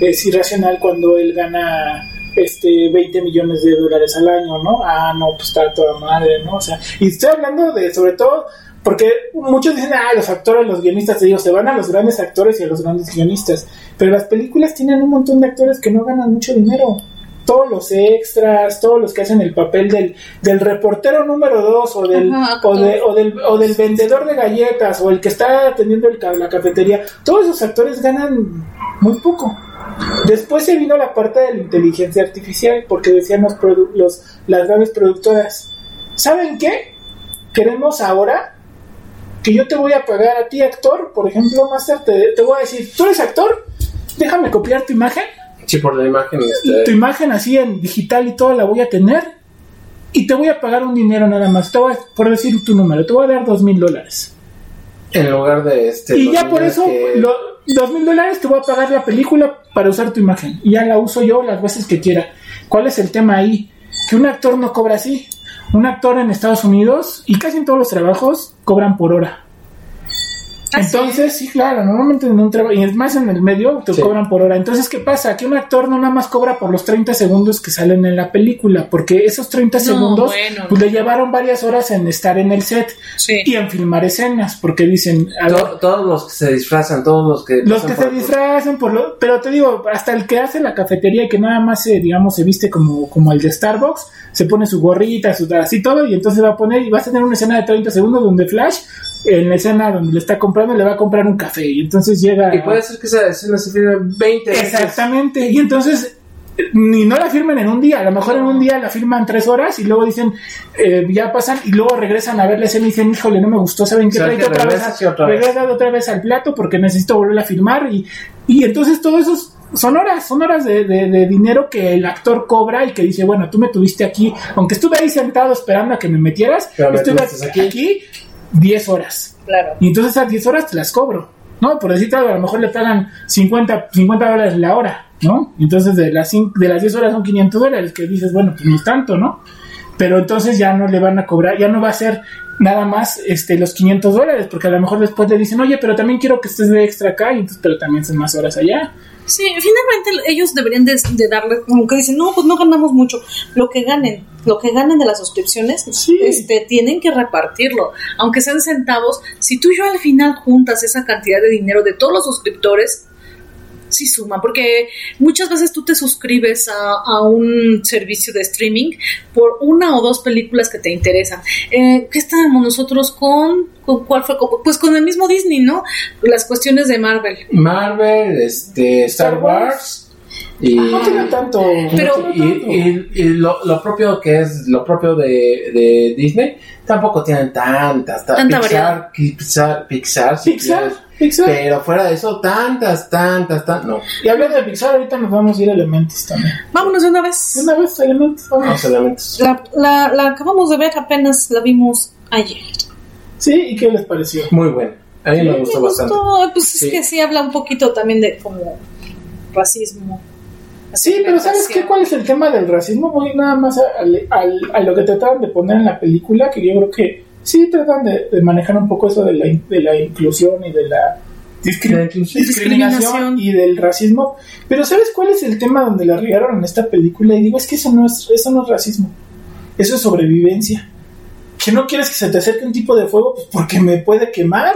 es irracional cuando él gana este 20 millones de dólares al año, ¿no? Ah, no, pues está toda madre, ¿no? O sea, y estoy hablando de, sobre todo, porque muchos dicen, ah, los actores, los guionistas, te digo, se van a los grandes actores y a los grandes guionistas, pero las películas tienen un montón de actores que no ganan mucho dinero. Todos los extras, todos los que hacen el papel del, del reportero número dos o del, Ajá, o, de- actor. o del, o del vendedor de galletas o el que está atendiendo el la cafetería, todos esos actores ganan muy poco. Después se vino la parte de la inteligencia artificial, porque decían los las grandes productoras, ¿saben qué? Queremos ahora que yo te voy a pagar a ti, actor, por ejemplo, Master, te, te voy a decir, tú eres actor, déjame copiar tu imagen, Sí, por la imagen. tu Este, imagen así en digital y todo la voy a tener, y te voy a pagar un dinero nada más, te voy a- por decir tu número, te voy a dar dos mil dólares. en lugar de este. Y ya por eso, dos mil dólares te voy a pagar la película para usar tu imagen. Y ya la uso yo las veces que quiera. ¿Cuál es el tema ahí? Que un actor no cobra así. Un actor en Estados Unidos y casi en todos los trabajos cobran por hora. Ah. Entonces, sí, claro, normalmente en un trabajo, y es más en el medio, te Sí. cobran por hora. Entonces, ¿qué pasa? Que un actor no nada más cobra por los 30 segundos que salen en la película, porque esos 30 No, segundos bueno, pues, no. le llevaron varias horas en estar en el set Sí. y en filmar escenas, porque dicen, a ver, to- todos los que se disfrazan, todos los que. los que por- se disfrazan por lo, pero te digo, hasta el que hace la cafetería y que nada más se, digamos, se viste como, como el de Starbucks, se pone su gorrita, su así todo, y entonces va a poner, y vas a tener una escena de 30 segundos donde Flash, en la escena donde le está comprando, le va a comprar un café, y entonces llega. Y puede ser que esa escena se filme 20 veces. Exactamente, y entonces ni no la firmen en un día, a lo mejor en un día la firman tres horas y luego dicen, eh, ya pasan y luego regresan a ver la escena y dicen, híjole, no me gustó, ¿saben qué? O sea, que otra vez, y otra vez. regresa otra vez al plato porque necesito volver a firmar y, y entonces todo eso es- son horas, son horas de, de- de dinero que el actor cobra y que dice, bueno, tú me tuviste aquí, aunque estuve ahí sentado esperando a que me metieras, Pero estuve aquí. aquí 10 horas. Claro. Y entonces esas 10 horas te las cobro, ¿no? Por decirte algo, a lo mejor le pagan 50, 50 dólares la hora, ¿no? Entonces de las, cin- de las 10 horas son 500 dólares, que dices, bueno, pues no es tanto, ¿no? pero entonces ya no le van a cobrar, ya no va a ser nada más este los 500 dólares, porque a lo mejor después le dicen, oye, pero también quiero que estés de extra acá, y entonces, pero también son más horas allá. Sí, finalmente ellos deberían de, de darle, como que dicen, no, pues no ganamos mucho. Lo que ganen, lo que ganen de las suscripciones, Sí. este, tienen que repartirlo. Aunque sean centavos, si tú y yo al final juntas esa cantidad de dinero de todos los suscriptores, sí suma, porque muchas veces tú te suscribes a, a un servicio de streaming por una o dos películas que te interesan. Eh, ¿Qué estábamos nosotros con, con? ¿Cuál fue? Pues con el mismo Disney, ¿no? Las cuestiones de Marvel. Marvel, este, Star Star Wars y, No tiene tanto. Pero- y, y- y lo, lo propio que es lo propio de, de Disney tampoco tienen tantas, ta- Tanta Pixar, Pixar, Pixar, si Pixar, quieres. Pixar. pero fuera de eso tantas, tantas, tantas, no, Y hablando de Pixar, ahorita nos vamos a ir a Elementos también. Vámonos de una vez. De una vez, Elementos, no vamos. solamente La, la, la acabamos de ver, apenas la vimos ayer. Sí, ¿y qué les pareció? muy bueno, a mí Sí, me me gustó Me bastante. gustó, pues Sí. es que sí habla un poquito también de como racismo. Sí, pero ¿sabes qué? ¿Cuál es el tema del racismo? Voy nada más a, al- al- a lo que trataron de poner en la película, que yo creo que sí tratan de, de manejar un poco eso de la, in- de la inclusión y de la discri- La inclusión. discriminación Discriminación. y del racismo. Pero ¿sabes cuál es el tema donde la regaron en esta película? Y digo, es que eso no es, eso no es racismo, eso es sobrevivencia. Que no quieres que se te acerque un tipo de fuego, pues porque me puede quemar.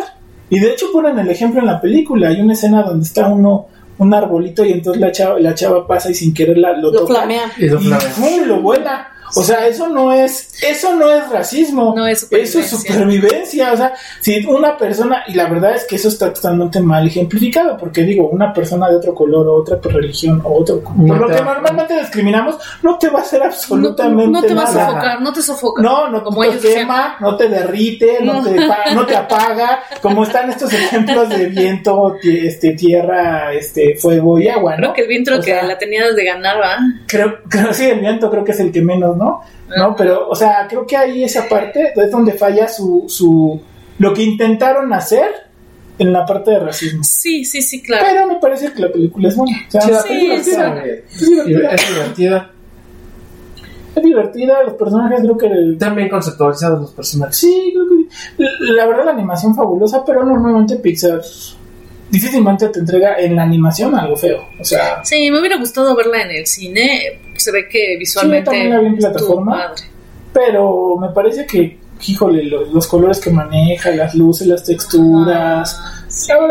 Y de hecho ponen el ejemplo en la película. Hay una escena donde está uno, un arbolito y entonces la chava, la chava pasa y sin querer la, lo, Lo toca. flamea. Y lo Y flamea. ¡pum! lo vuela. O sea, eso no es, eso no es racismo. No es Eso es supervivencia. supervivencia. O sea, si una persona, y la verdad es que eso está totalmente mal ejemplificado, porque digo, una persona de otro color o otra religión o otro, por lo que normalmente discriminamos, no te va a hacer absolutamente no te va a nada. sofocar, no te sofoca. No, no como te quema, no te derrite, no, No. te, pa- no te apaga, como están estos ejemplos de viento, este, tierra, este, fuego y agua, ¿no? Creo que el viento O que la tenía de ganar, ¿va? creo, creo sí, el viento creo que es el que menos, ¿no? No, pero, o sea, creo que ahí esa parte es donde falla su, su, lo que intentaron hacer en la parte de racismo. Sí, sí, sí, claro. Pero me parece que la película es buena. O sea, Sí, es divertida. Es divertida. Es divertida. Es divertida, los personajes creo que... Están bien conceptualizados los personajes. Sí, creo que... La la verdad la animación fabulosa, pero normalmente Pixar difícilmente te entrega en la animación algo feo. O sea, Sí, me hubiera gustado verla en el cine. Se ve que visualmente también la vi en estuvo plataforma. padre. pero me parece que, híjole, los, los colores que maneja, las luces, las texturas. la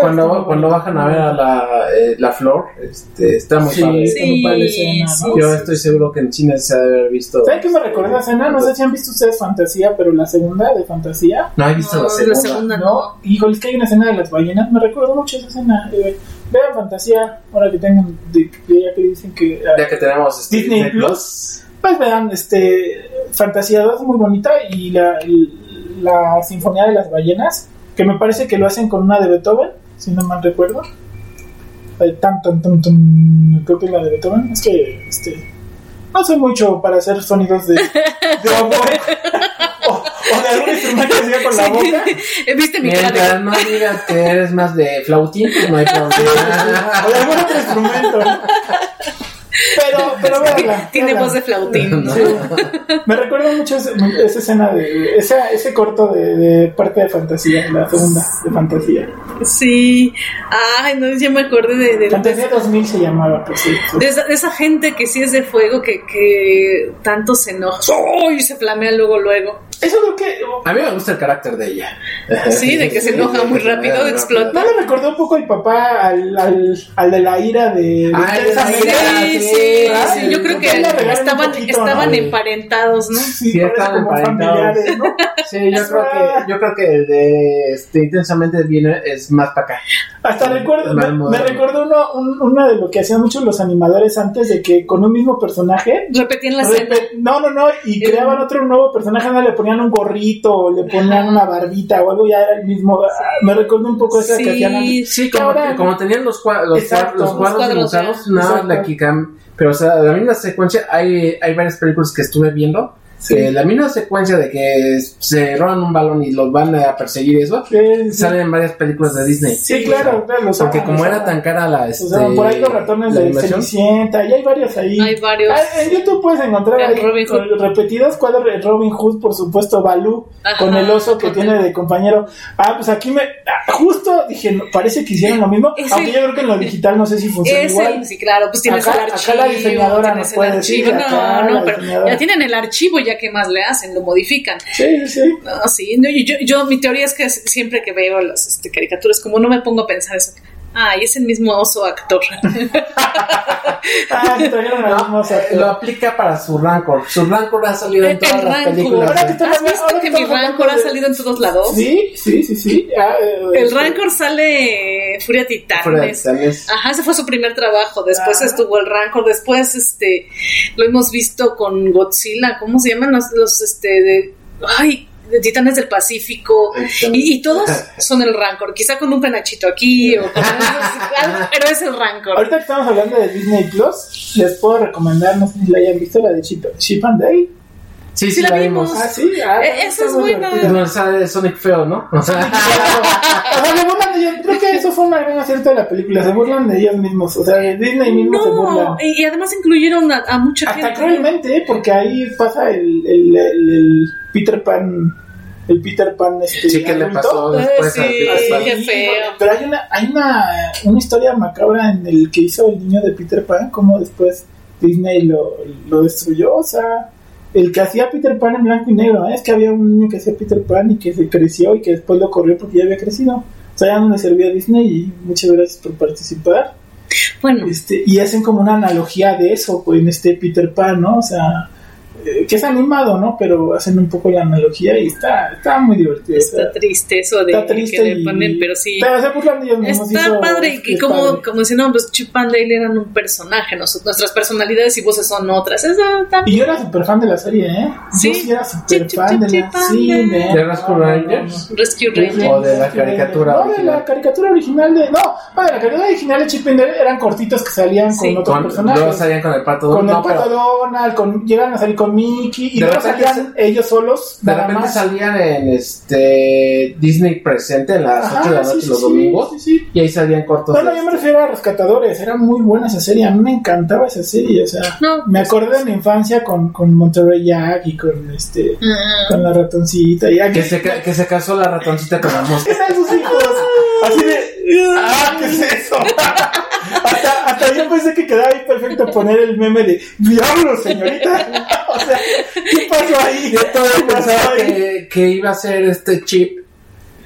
Cuando, cuando bajan a ver a la, eh, la flor, este, está muy Sí, padre. está muy padre la escena, sí, ¿no? Yo estoy seguro que en China se ha de haber visto. ¿Saben qué me recordó esa escena? No sé si han visto ustedes Fantasía, pero la segunda de Fantasía. No he visto No, la la segunda. No, No. híjole, es que hay una escena de las ballenas. Me recuerdo mucho esa escena. Eh, vean Fantasía, ahora que tengan, de, ya que dicen que. ah, Ya que tenemos este, Disney Plus. Pues vean, este, Fantasía 2 muy bonita y la, la Sinfonía de las Ballenas, que me parece que lo hacen con una de Beethoven, si no mal recuerdo. Tan, tan, tan, tan, creo que es la de Beethoven. Es que, este, no sé mucho para hacer sonidos de, de oboe o, o de algún instrumento que sea con la boca. ¿Viste mi cara no digas que eres más de flautín, pues no hay o de algún otro instrumento. Pero, pero véanla, Tiene véanla. voz de flautín, ¿no? Sí. Me recuerda mucho esa escena de esa, ese corto de, de parte de fantasía, la segunda de fantasía. Sí. Ay, no, ya me acordé de, de, Fantasía 2000 se llamaba, por cierto. de esa, de esa gente que sí es de fuego, que, que tanto se enoja. ¡Uy! Se flamea luego, luego. Eso creo que A mí me gusta el carácter de ella. Sí, de que se enoja muy rápido, explota. no me recordó un poco el papá al, al, al de la ira de, de Ah, de la ira, Sí, sí, sí, yo creo que estaban, poquito, estaban ¿no? emparentados, ¿no? Sí, Sí, estaban como emparentados. familiares, ¿no? Sí, yo creo que, yo creo que el de este, intensamente viene es más para acá. Hasta recuerdo, me, me recuerdo uno, un- una de lo que hacían muchos los animadores antes de que con un mismo personaje Repetían la escena. Repe- No, no, no, y creaban otro nuevo personaje, no le ponían un gorrito, le ponían una barbita o algo, ya era el mismo. Ah, Me recuerdo un poco esa que hacían. Sí, como, ahora- como tenían los, cua- los, Exacto, cua- los los cuadros, cuadros, dibujados, nada aquí cam- Pero, o sea, la misma secuencia hay, hay varias películas que estuve viendo Que la misma secuencia de que se roban un balón y los van a perseguir eso, Sí, sí. sale en varias películas de Disney. Sí, claro, claro, los Porque como los era tan cara la... O Este, sea, por ahí los ratones la de. Cenicienta, y hay varios ahí. Hay varios. Ah, en YouTube puedes encontrar El ahí Robin Hood. con- repetidos cuadros de Robin Hood, por supuesto, Balú, Ajá, con el oso que tiene de compañero. Ah, pues aquí me. ah, justo dije, no, parece que hicieron lo mismo, Es aunque el- yo creo que en lo digital no sé si funciona Es igual. el, sí, claro, pues tienes Acá- el acá archivo. la diseñadora nos puede archivo. decir, acá no, la no, pero ya tienen el archivo, ya que más le hacen, lo modifican. Sí, sí, sí. No, sí, no, yo, yo, mi teoría es que siempre que veo las este, caricaturas, como no me pongo a pensar eso, ay, es el mismo oso actor. Ah, trajeron al mismo Eh, actor. lo aplica para su Rancor. Su Rancor ha salido en El todas las Rancor. películas. Ahora que de- está- ¿Has visto ahora que que mi Rancor ha salido en todos lados? Sí, sí, sí, sí. Ah, eh, El este, Rancor sale Furia Titanes. De Titanes. Ajá, ese fue su primer trabajo. Después Ah. estuvo el Rancor. Después, este, lo hemos visto con Godzilla. ¿Cómo se llaman los, los este, de, ay, de Titanes del Pacífico? Y, y todos son el Rancor. Quizá con un penachito aquí o con algo, pero es el Rancor. Ahorita que estamos hablando de Disney Plus, les puedo recomendar, no sé si la hayan visto, la de Chip, Chip and Dale. Sí, Sí sí, la la vimos. vimos. Ah, sí, ah, Eh, esa está es muy buena. Es divertida. donde sale Sonic feo, ¿no? O sea, O sea, se burlan de ellos. Creo que eso fue una gran acierto de la película. Se burlan de ellos mismos. O sea, de Disney mismo se burlan. No, y, y además incluyeron a, a mucha Hasta gente. cruelmente, ¿eh? porque ahí pasa el, el, el, el Peter Pan. El Peter Pan. Este, sí, ¿qué le pasó después sí, a Peter sí, Pan? qué feo. Pero hay una, hay una, una historia macabra en el que hizo el niño de Peter Pan, como después Disney lo, lo destruyó. O sea, el que hacía Peter Pan en blanco y negro, ¿eh? es que había un niño que hacía Peter Pan y que se creció y que después lo corrió porque ya había crecido. O sea, ya no le servía a Disney y muchas gracias por participar. Bueno, Este, y hacen como una analogía de eso pues, en este Peter Pan, ¿no? O sea, que es animado, ¿no? Pero hacen un poco la analogía y está, está muy divertido. o sea, está triste eso de está triste que le y- ponen, pero sí. Pero se burlan de ellos mismos, Está hizo- padre, y es como, padre. como decían, no, pues Chip and Dale eran un personaje, nos- nuestras personalidades y voces son otras. Eso está Y yo era súper fan de la serie, ¿eh? Sí. Yo sí era súper fan de la Dale. de ¿De Rescue Rangers? Rescue O Rangers. de la caricatura No, de la caricatura original de. No, de la caricatura original de Chip and Dale eran cortitos que salían Sí. con otros Con, personajes. luego salían con el pato con no, el pato Donald, con, llegan a salir con Mickey y De luego repente salían ellos solos. de repente más. salían en este Disney presente en las Ajá, 8 de la noche sí, los sí, domingos sí, sí. y ahí salían cortos. Bueno, yo me este. refiero a Rescatadores, era muy buena esa serie, a mí me encantaba esa serie, o sea, No. me acordé de mi infancia con, con Monterrey Jack y con este, Mm. con la ratoncita y que se, que se casó la ratoncita con la mosca. ¿Qué tal sus hijos? Así de, ah, ¿qué es eso? hasta, hasta yo pensé que quedaba ahí perfecto poner el meme de, diablo, señorita. Sea, ¿qué pasó ahí? Yo todavía ¿Qué pasó pensaba que, que iba a ser este chip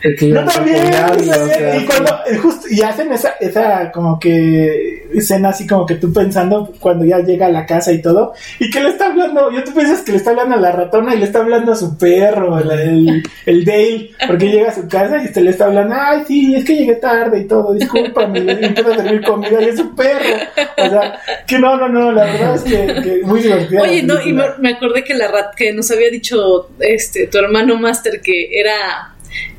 que a también, y, o también. sea, y cuando eh, justo y hacen esa esa como que escena así como que tú pensando cuando ya llega a la casa y todo y que le está hablando, yo tú piensas que le está hablando a la ratona y le está hablando a su perro, el, el, el Dale, porque llega a su casa y te le está hablando, ay sí, es que llegué tarde y todo, discúlpame, y le empieza a servir comida y es su perro, o sea, que no, no, no, la verdad es que, que muy divertida. Oye, no, y me, me acordé que la rat que nos había dicho este tu hermano Master que era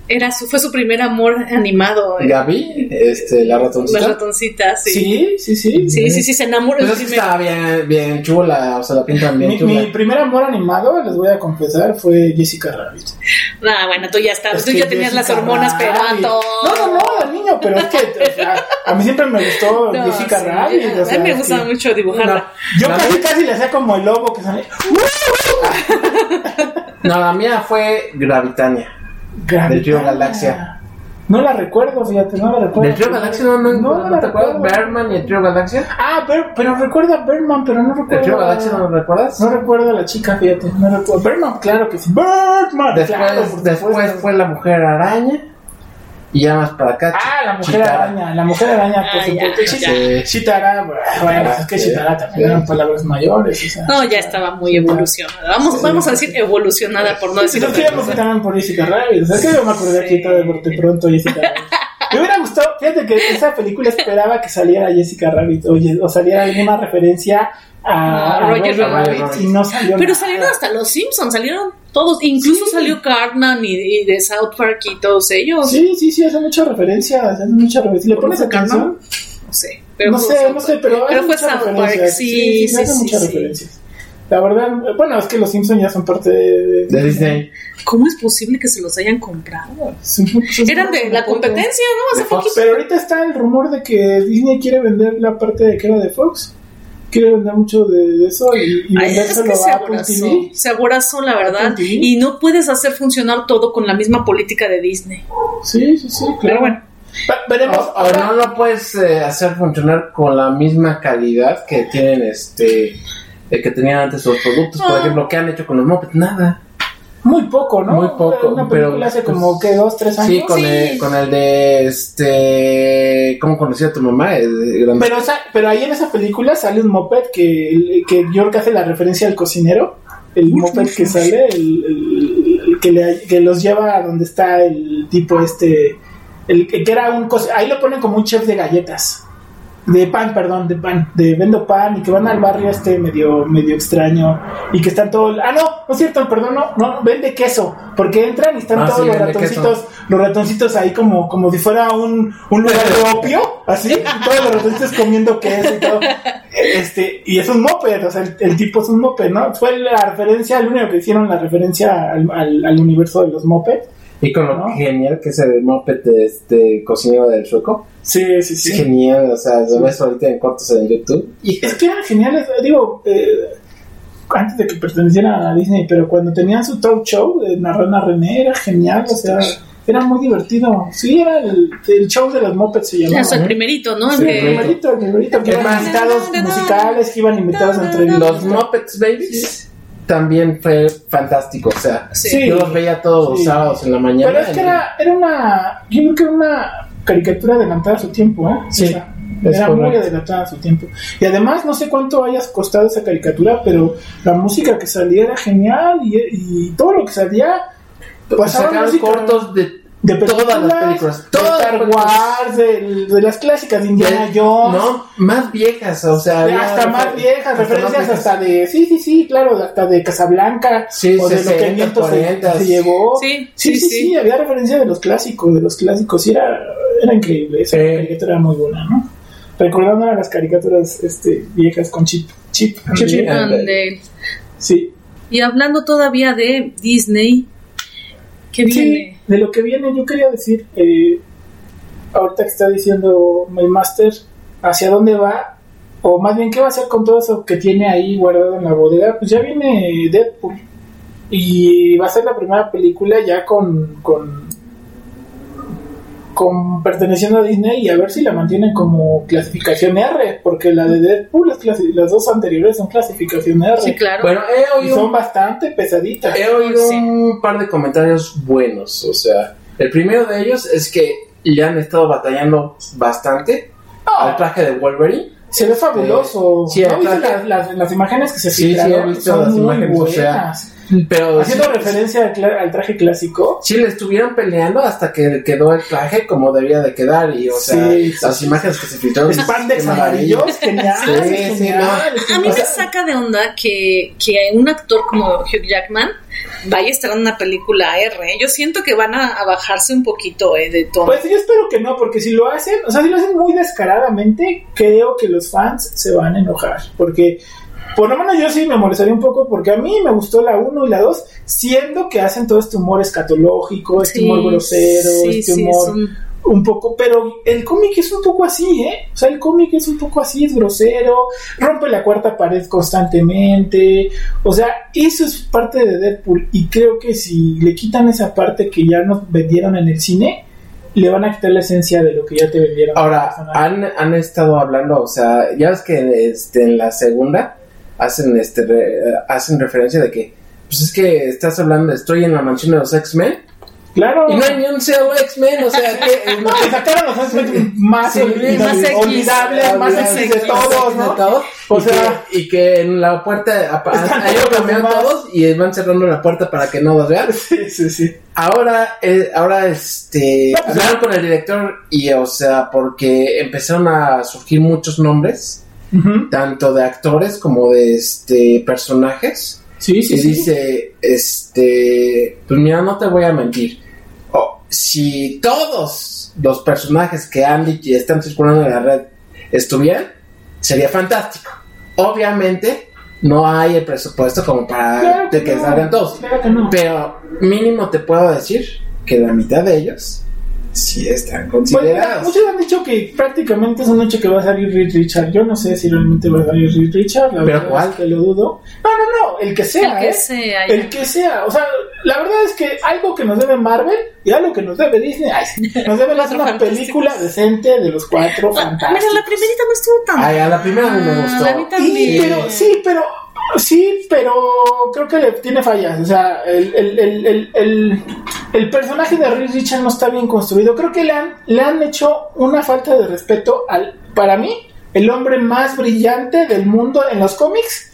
era su fue su primer amor animado. eh, Gaby, este, la ratoncita. Las ratoncitas, sí. Sí, sí, sí. Sí, sí, sí, se enamoró el es primer- estaba bien, bien chula, o sea, la pintan bien Mi, chula. mi primer amor animado, les voy a confesar, fue Jessica Rabbit. Ah, bueno, tú ya estabas, Es tú ya tenías las hormonas perato. No, no, no, de niño, pero es que o sea, a mí siempre me gustó No, Jessica sí, Rabbit. a o sea, mí me gusta que mucho dibujarla. Yo La casi, casi le hacía como el lobo que sale. No, la mía fue Gravitania. Del Río Galaxia. No la recuerdo, fíjate, no la recuerdo. ¿Del Trío Galaxia no, no, no, no, la te acuerdas? recuerdo. ¿Berman y el Trío Galaxia? Ah, Ber- pero recuerdo a Berman, pero no recuerdo. ¿El Trío Galaxia no lo recuerdas? No recuerdo a la chica, fíjate. No recuerdo. Berman, claro que sí. Berman, Después, claro, después supuesto. fue la Mujer Araña. Y ya más para acá. Ah, la mujer Chitara. araña, la mujer araña, por Ah, supuesto. ya. Chitara, bueno, es que Chitara también eran palabras mayores. O sea, No, ya estaba muy evolucionada. Vamos, vamos a decir evolucionada por no decir no queríamos cosa. también por Jessica Rabbit. O sea, es que yo me acordé aquí todo de pronto Jessica Rabbit. Me hubiera gustado, fíjate que esa película esperaba que saliera Jessica Rabbit o, o saliera alguna referencia a, Ah, a Roger Roger Rabbit. Rabbit y no salió Pero nada. salieron hasta los Simpsons, salieron todos, incluso Sí. salió Cartman y, y de South Park y todos ellos. Sí, sí, sí, hace mucha referencia, hace mucha referencia. ¿Le pones ¿Fue Cartman? No sé. Pero No sé, South no sé, pero, Pero fue muchas South Park, referencias. sí, sí, sí, muchas sí. referencias. La verdad, bueno, es que los Simpsons ya son parte de, De Disney. ¿Cómo es posible que se los hayan comprado? Sí, pues Eran de la competencia, ¿no? Hace Fox. Pero ahorita está el rumor de que Disney quiere vender la parte de que era de Fox. Quiere vender mucho de, de eso y, y Ay, es que se a Apple aborazó, TV. se aborazó, la verdad. Y no puedes hacer funcionar todo con la misma política de Disney. Sí, sí, sí, claro. Pero bueno, Ve- Veremos. O, o no lo puedes eh, hacer funcionar con la misma calidad que tienen este eh, que tenían antes los productos. Por Ah. ejemplo, ¿qué han hecho con los mopeds? Nada. Muy poco, ¿no? Muy poco, Una pero, película hace pues, como que dos, tres años. Sí, con, Sí. El, con el de este. ¿Cómo conocía a tu mamá? El- Pero, o sea, pero ahí en esa película sale un moped que, que York hace la referencia al cocinero. El moped que sale, el, el- el que, le- que los lleva a donde está el tipo este. El que era un. Ahí lo ponen como un chef de galletas. De pan, perdón, de pan. De vendo pan y que van al barrio este medio, medio extraño. Y que están todos. Ah, no, no es cierto, perdón, no, no, vende queso. Porque entran y están Ah, todos sí, los ratoncitos los ratoncitos ahí como, como si fuera un, un lugar de opio, así, todos los ratoncitos comiendo queso y todo. Este, y es un moped, o sea, el, el tipo es un moped, ¿no? Fue la referencia, el único que hicieron la referencia al, al, al universo de los moped. Y con lo ¿no? genial que es el moped de este cocinero del sueco. Sí, sí, sí. Genial, o sea, lo ves ahorita en cortos en YouTube. Y es que eran geniales, digo, eh, antes de que pertenecieran a Disney, pero cuando tenían su talk show de Narrana René, era genial, o sea, era muy divertido. Sí, era el, el show de los mopeds se llamaba. eso el primerito, ¿no? Sí, El primerito, el primerito, que más, invitados musicales, que iban invitados entre Los Muppets Babies también fue fantástico, o sea, Sí. yo los veía todos los Sí. sábados en la mañana. Pero es que era, era una, yo creo que era una caricatura adelantada a su tiempo, ¿eh? Sí, O sea, es era muy adelantada a su tiempo. Y además, no sé cuánto hayas costado esa caricatura, pero la música que salía era genial y, y todo lo que salía pasaba sacaron música cortos de, de todas las películas, de todas Star. Wars, de, de las clásicas de Indiana de- Jones. no, más viejas, o sea, de hasta más viejas, hasta más referencias viejas. hasta de, sí, sí, sí, claro, hasta de Casablanca, Sí, o de lo que 60, el viento se- 40. se, llevó. Sí, sí, sí, sí, sí, sí. había referencia de los clásicos, de los clásicos, y era, era increíble, esa Sí. caricatura era muy buena, ¿no? Recordando a las caricaturas este, viejas con chip, chip, chip. Ande. sí. Y hablando todavía de Disney, ¿qué Sí, viene? de lo que viene, yo quería decir, eh, ahorita que está diciendo el Master, hacia dónde va, o más bien qué va a hacer con todo eso que tiene ahí guardado en la bodega, pues ya viene Deadpool. Y va a ser la primera película ya con, con, con perteneciendo a Disney y a ver si la mantienen como clasificación R, porque la de Deadpool, es clasi- las dos anteriores son clasificación R. Sí, claro. Bueno, he Y oído, son bastante pesaditas. he oído Sí. un par de comentarios buenos, o sea, el primero de ellos es que le han estado batallando bastante al traje de Wolverine. Se ve fabuloso. Sí, ¿No viste las, las, las imágenes que se Sí, sí, filtraron? he visto Son las muy imágenes, o sea, buenas. Pero Haciendo sí- referencia al, traje clásico. Sí, le estuvieron peleando hasta que quedó el traje como debía de quedar y, o sea, Sí, las sí. imágenes que se filtraron. Spandex qué maravilla. amarillo, es genial, Sí, es sí, genial, no. es A mí me saca de onda que, que un actor como Hugh Jackman vaya a estar en una película R. ¿eh? Yo siento que van a, a bajarse un poquito eh, de tono. Pues yo espero que no, porque si lo hacen, o sea, si lo hacen muy descaradamente, creo que los fans se van a enojar. Porque, por lo menos yo sí me molestaría un poco, porque a mí me gustó la 1 y la 2, siendo que hacen todo este humor escatológico, este Sí, humor grosero, sí, este sí, humor. un poco, pero el cómic es un poco así, ¿eh? O sea, el cómic es un poco así, es grosero, rompe la cuarta pared constantemente, o sea, eso es parte de Deadpool y creo que si le quitan esa parte que ya nos vendieron en el cine, le van a quitar la esencia de lo que ya te vendieron. Ahora, han, han estado hablando, o sea, ya ves que este, en la segunda hacen, este, re- hacen referencia de que, pues es que estás hablando, estoy en la mansión de los X-Men claro, y no hay ni un solo X-Men, o sea, que... No, que sacaron los X-Men más, Sí, olvidables, más X. olvidables, más X de todos, de ¿no? todos, O y sea- que, y que en la puerta cambiando demás. todos y van cerrando la puerta para que no los vean. Sí, sí, sí. Ahora, eh, ahora este, No, pues, hablaron con el director y, o sea, porque empezaron a surgir muchos nombres, Tanto de actores como de este personajes. Sí, sí, y sí. dice, este, pues mira, no te voy a mentir. Oh, si todos los personajes que han y están circulando en la red estuvieran, sería fantástico. Obviamente, no hay el presupuesto como para Claro de que no, salgan todos. Claro que no. Pero mínimo te puedo decir que la mitad de ellos sí están Pues, considerados. muchos han dicho que prácticamente es un hecho que va a salir Reed Richard. Yo no sé si realmente va a salir Reed Richard. La ¿Pero verdad cuál? es que lo dudo. No, no, no. El que sea, El que ¿eh? sea, El ya. que sea. O sea, la verdad es que algo que nos debe Marvel y algo que nos debe Disney. ay, nos debe Cuatro una película decente de los cuatro Mira, fantásticos. la primerita no estuvo tan. Ay, a la primera no me Ah, gustó. A mí también. pero, sí, pero, sí, pero creo que tiene fallas. O sea, el, el, el, el personaje de Reed Richard no está bien construido. Creo que le han, le han hecho una falta de respeto al, para mí, el hombre más brillante del mundo en los cómics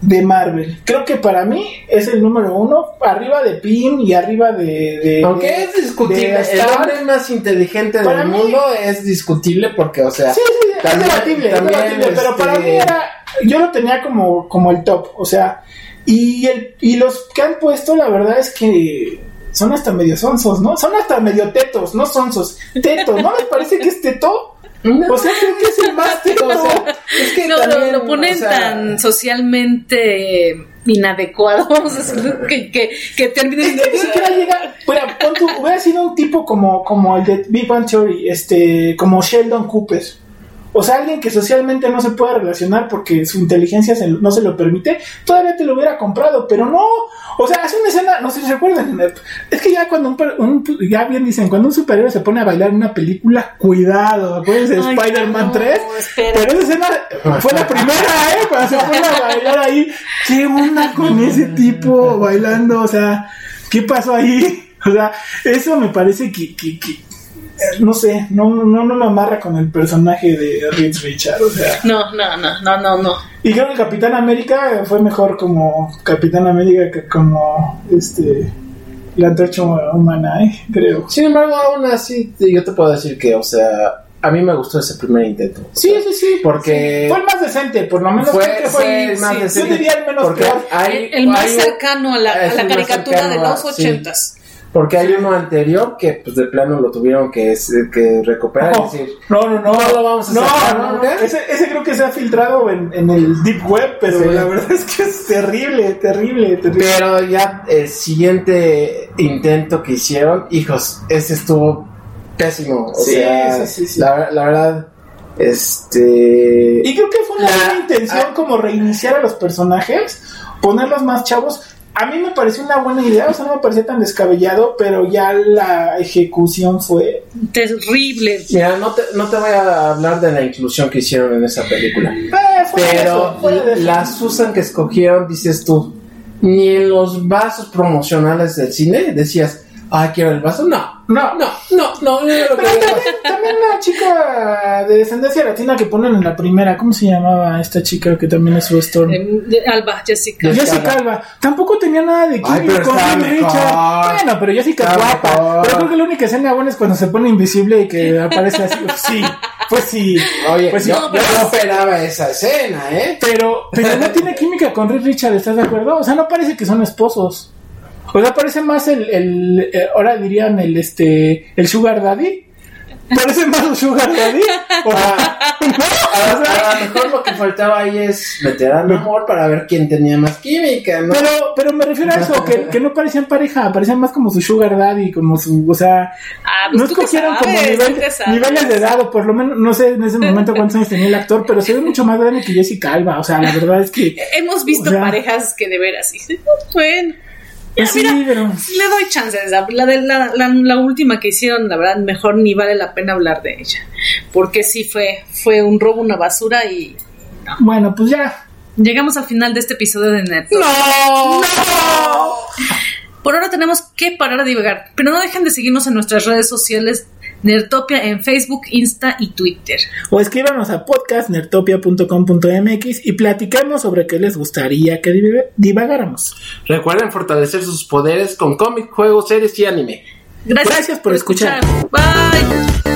de Marvel. Creo que para mí es el número uno, arriba de Pym y arriba de... de Aunque de- es discutible, de el hombre más inteligente Para del mí- mundo es discutible porque, o sea, Sí, sí, es También- debatible, es también, pero para este- mí era, yo lo tenía como, como el top, o sea, y, el, y los que han puesto, la verdad es que son hasta medio sonsos, ¿no? Son hasta medio tetos, no sonsos, tetos, ¿no les parece que es teto? No. O sea, creo que es el más teto. o sea, es que No, lo- también, lo, ponen o sea, tan socialmente inadecuado, vamos a decir, que, que, que termina Es que ni siquiera llega. Mira, pon tú, hubiera sido un tipo como, como el de Big Bang Theory, este, como Sheldon Cooper. O sea, alguien que socialmente no se puede relacionar porque su inteligencia se- no se lo permite, todavía te lo hubiera comprado, pero no. O sea, hace una escena, no sé si se recuerdan. Es que ya cuando un, un- ya bien dicen, cuando un superhéroe se pone a bailar en una película, cuidado, acuérdense de Spider-Man no, 3. espera. Pero esa escena fue la primera, ¿eh? Cuando se pone a bailar ahí. ¿Qué onda con ese tipo bailando? O sea, ¿qué pasó ahí? O sea, eso me parece que, que, que, no sé, no, no, no me amarra con el personaje de Reed Richard. O sea, No, no, no, no, no, no. y creo que Capitán América fue mejor como Capitán América que como este la antorcha humana, ¿eh? Creo. Sin embargo, aún así, yo te puedo decir que, o sea, a mí me gustó ese primer intento. Sí, sea, sí, sí. Porque Fue el más decente, por lo menos fue, creo que fue, el más sí, decente. Yo diría el menos porque peor. hay- el, el más hay cercano a la, a caricatura de cercano los sí. ochentas. Porque hay uno anterior que, pues, de plano lo tuvieron que, que recuperar No, y decir, no, no, no, No lo vamos a no, sacar no, nunca. Ese, ese creo que se ha filtrado en, en el Deep Web, pero Sí. la verdad es que es terrible, terrible, terrible. Pero ya el siguiente intento que hicieron, hijos, ese estuvo pésimo. O Sí, sea, sí. La, la verdad, este. Y creo que fue una La- buena intención como reiniciar a los personajes, ponerlos más chavos. A mí me pareció una buena idea, o sea, no me parecía tan descabellado, pero ya la ejecución fue... Terrible. Mira, no te, no te voy a hablar de la inclusión que hicieron en esa película. Eh, Pero eso. la Susan que escogieron, dices tú, ni en los vasos promocionales del cine decías, ah, quiero el vaso. No, No, no, no, no, no lo Pero también, también chica de descendencia latina que ponen en la primera, ¿cómo se llamaba esta chica que también es? Eh, de Alba, Jessica. Jessica Alba. Tampoco tenía nada de Ay, química pero con. Richard. Bueno, pero Jessica es guapa. Pero creo que la única escena buena es cuando se pone invisible y que aparece así. Sí, pues sí. Oye, Pues sí. yo, yo no esperaba esa escena, ¿eh? Pero, pero no tiene química con Reed Richard, ¿estás de acuerdo? O sea, no parece que son esposos. O sea, parece más el, el, eh, ahora dirían el, este, el Sugar Daddy. Parece más un Sugar Daddy. O sea, A, a lo mejor lo que faltaba ahí es meter al mejor para ver quién tenía más química, ¿no? Pero, pero me refiero a eso, que, que no parecían pareja, parecían más como su sugar daddy, como su, o sea, Ah, pues no escogieron como nivel- niveles de edad, o por lo menos, no sé en ese momento cuántos años tenía el actor, pero se ve mucho más grande que Jessica Alba, o sea, la verdad es que, Hemos visto O sea- parejas que de veras sí. Bueno, pues sí, mira, pero, le doy chances. La, la, de- la, la, la última que hicieron, la verdad, mejor ni vale la pena hablar de ella. Porque sí fue, fue un robo, una basura y bueno, pues ya, llegamos al final de este episodio de Net. ¡No! Por ahora tenemos que parar de divagar, pero no dejen de seguirnos en nuestras redes sociales Nertopia en Facebook, Insta y Twitter. o escríbanos a podcastnertopia.com.mx y platicamos sobre qué les gustaría que div- divagáramos. Recuerden fortalecer sus poderes con cómics, juegos, series y anime. Gracias, Gracias por escuchar. Bye.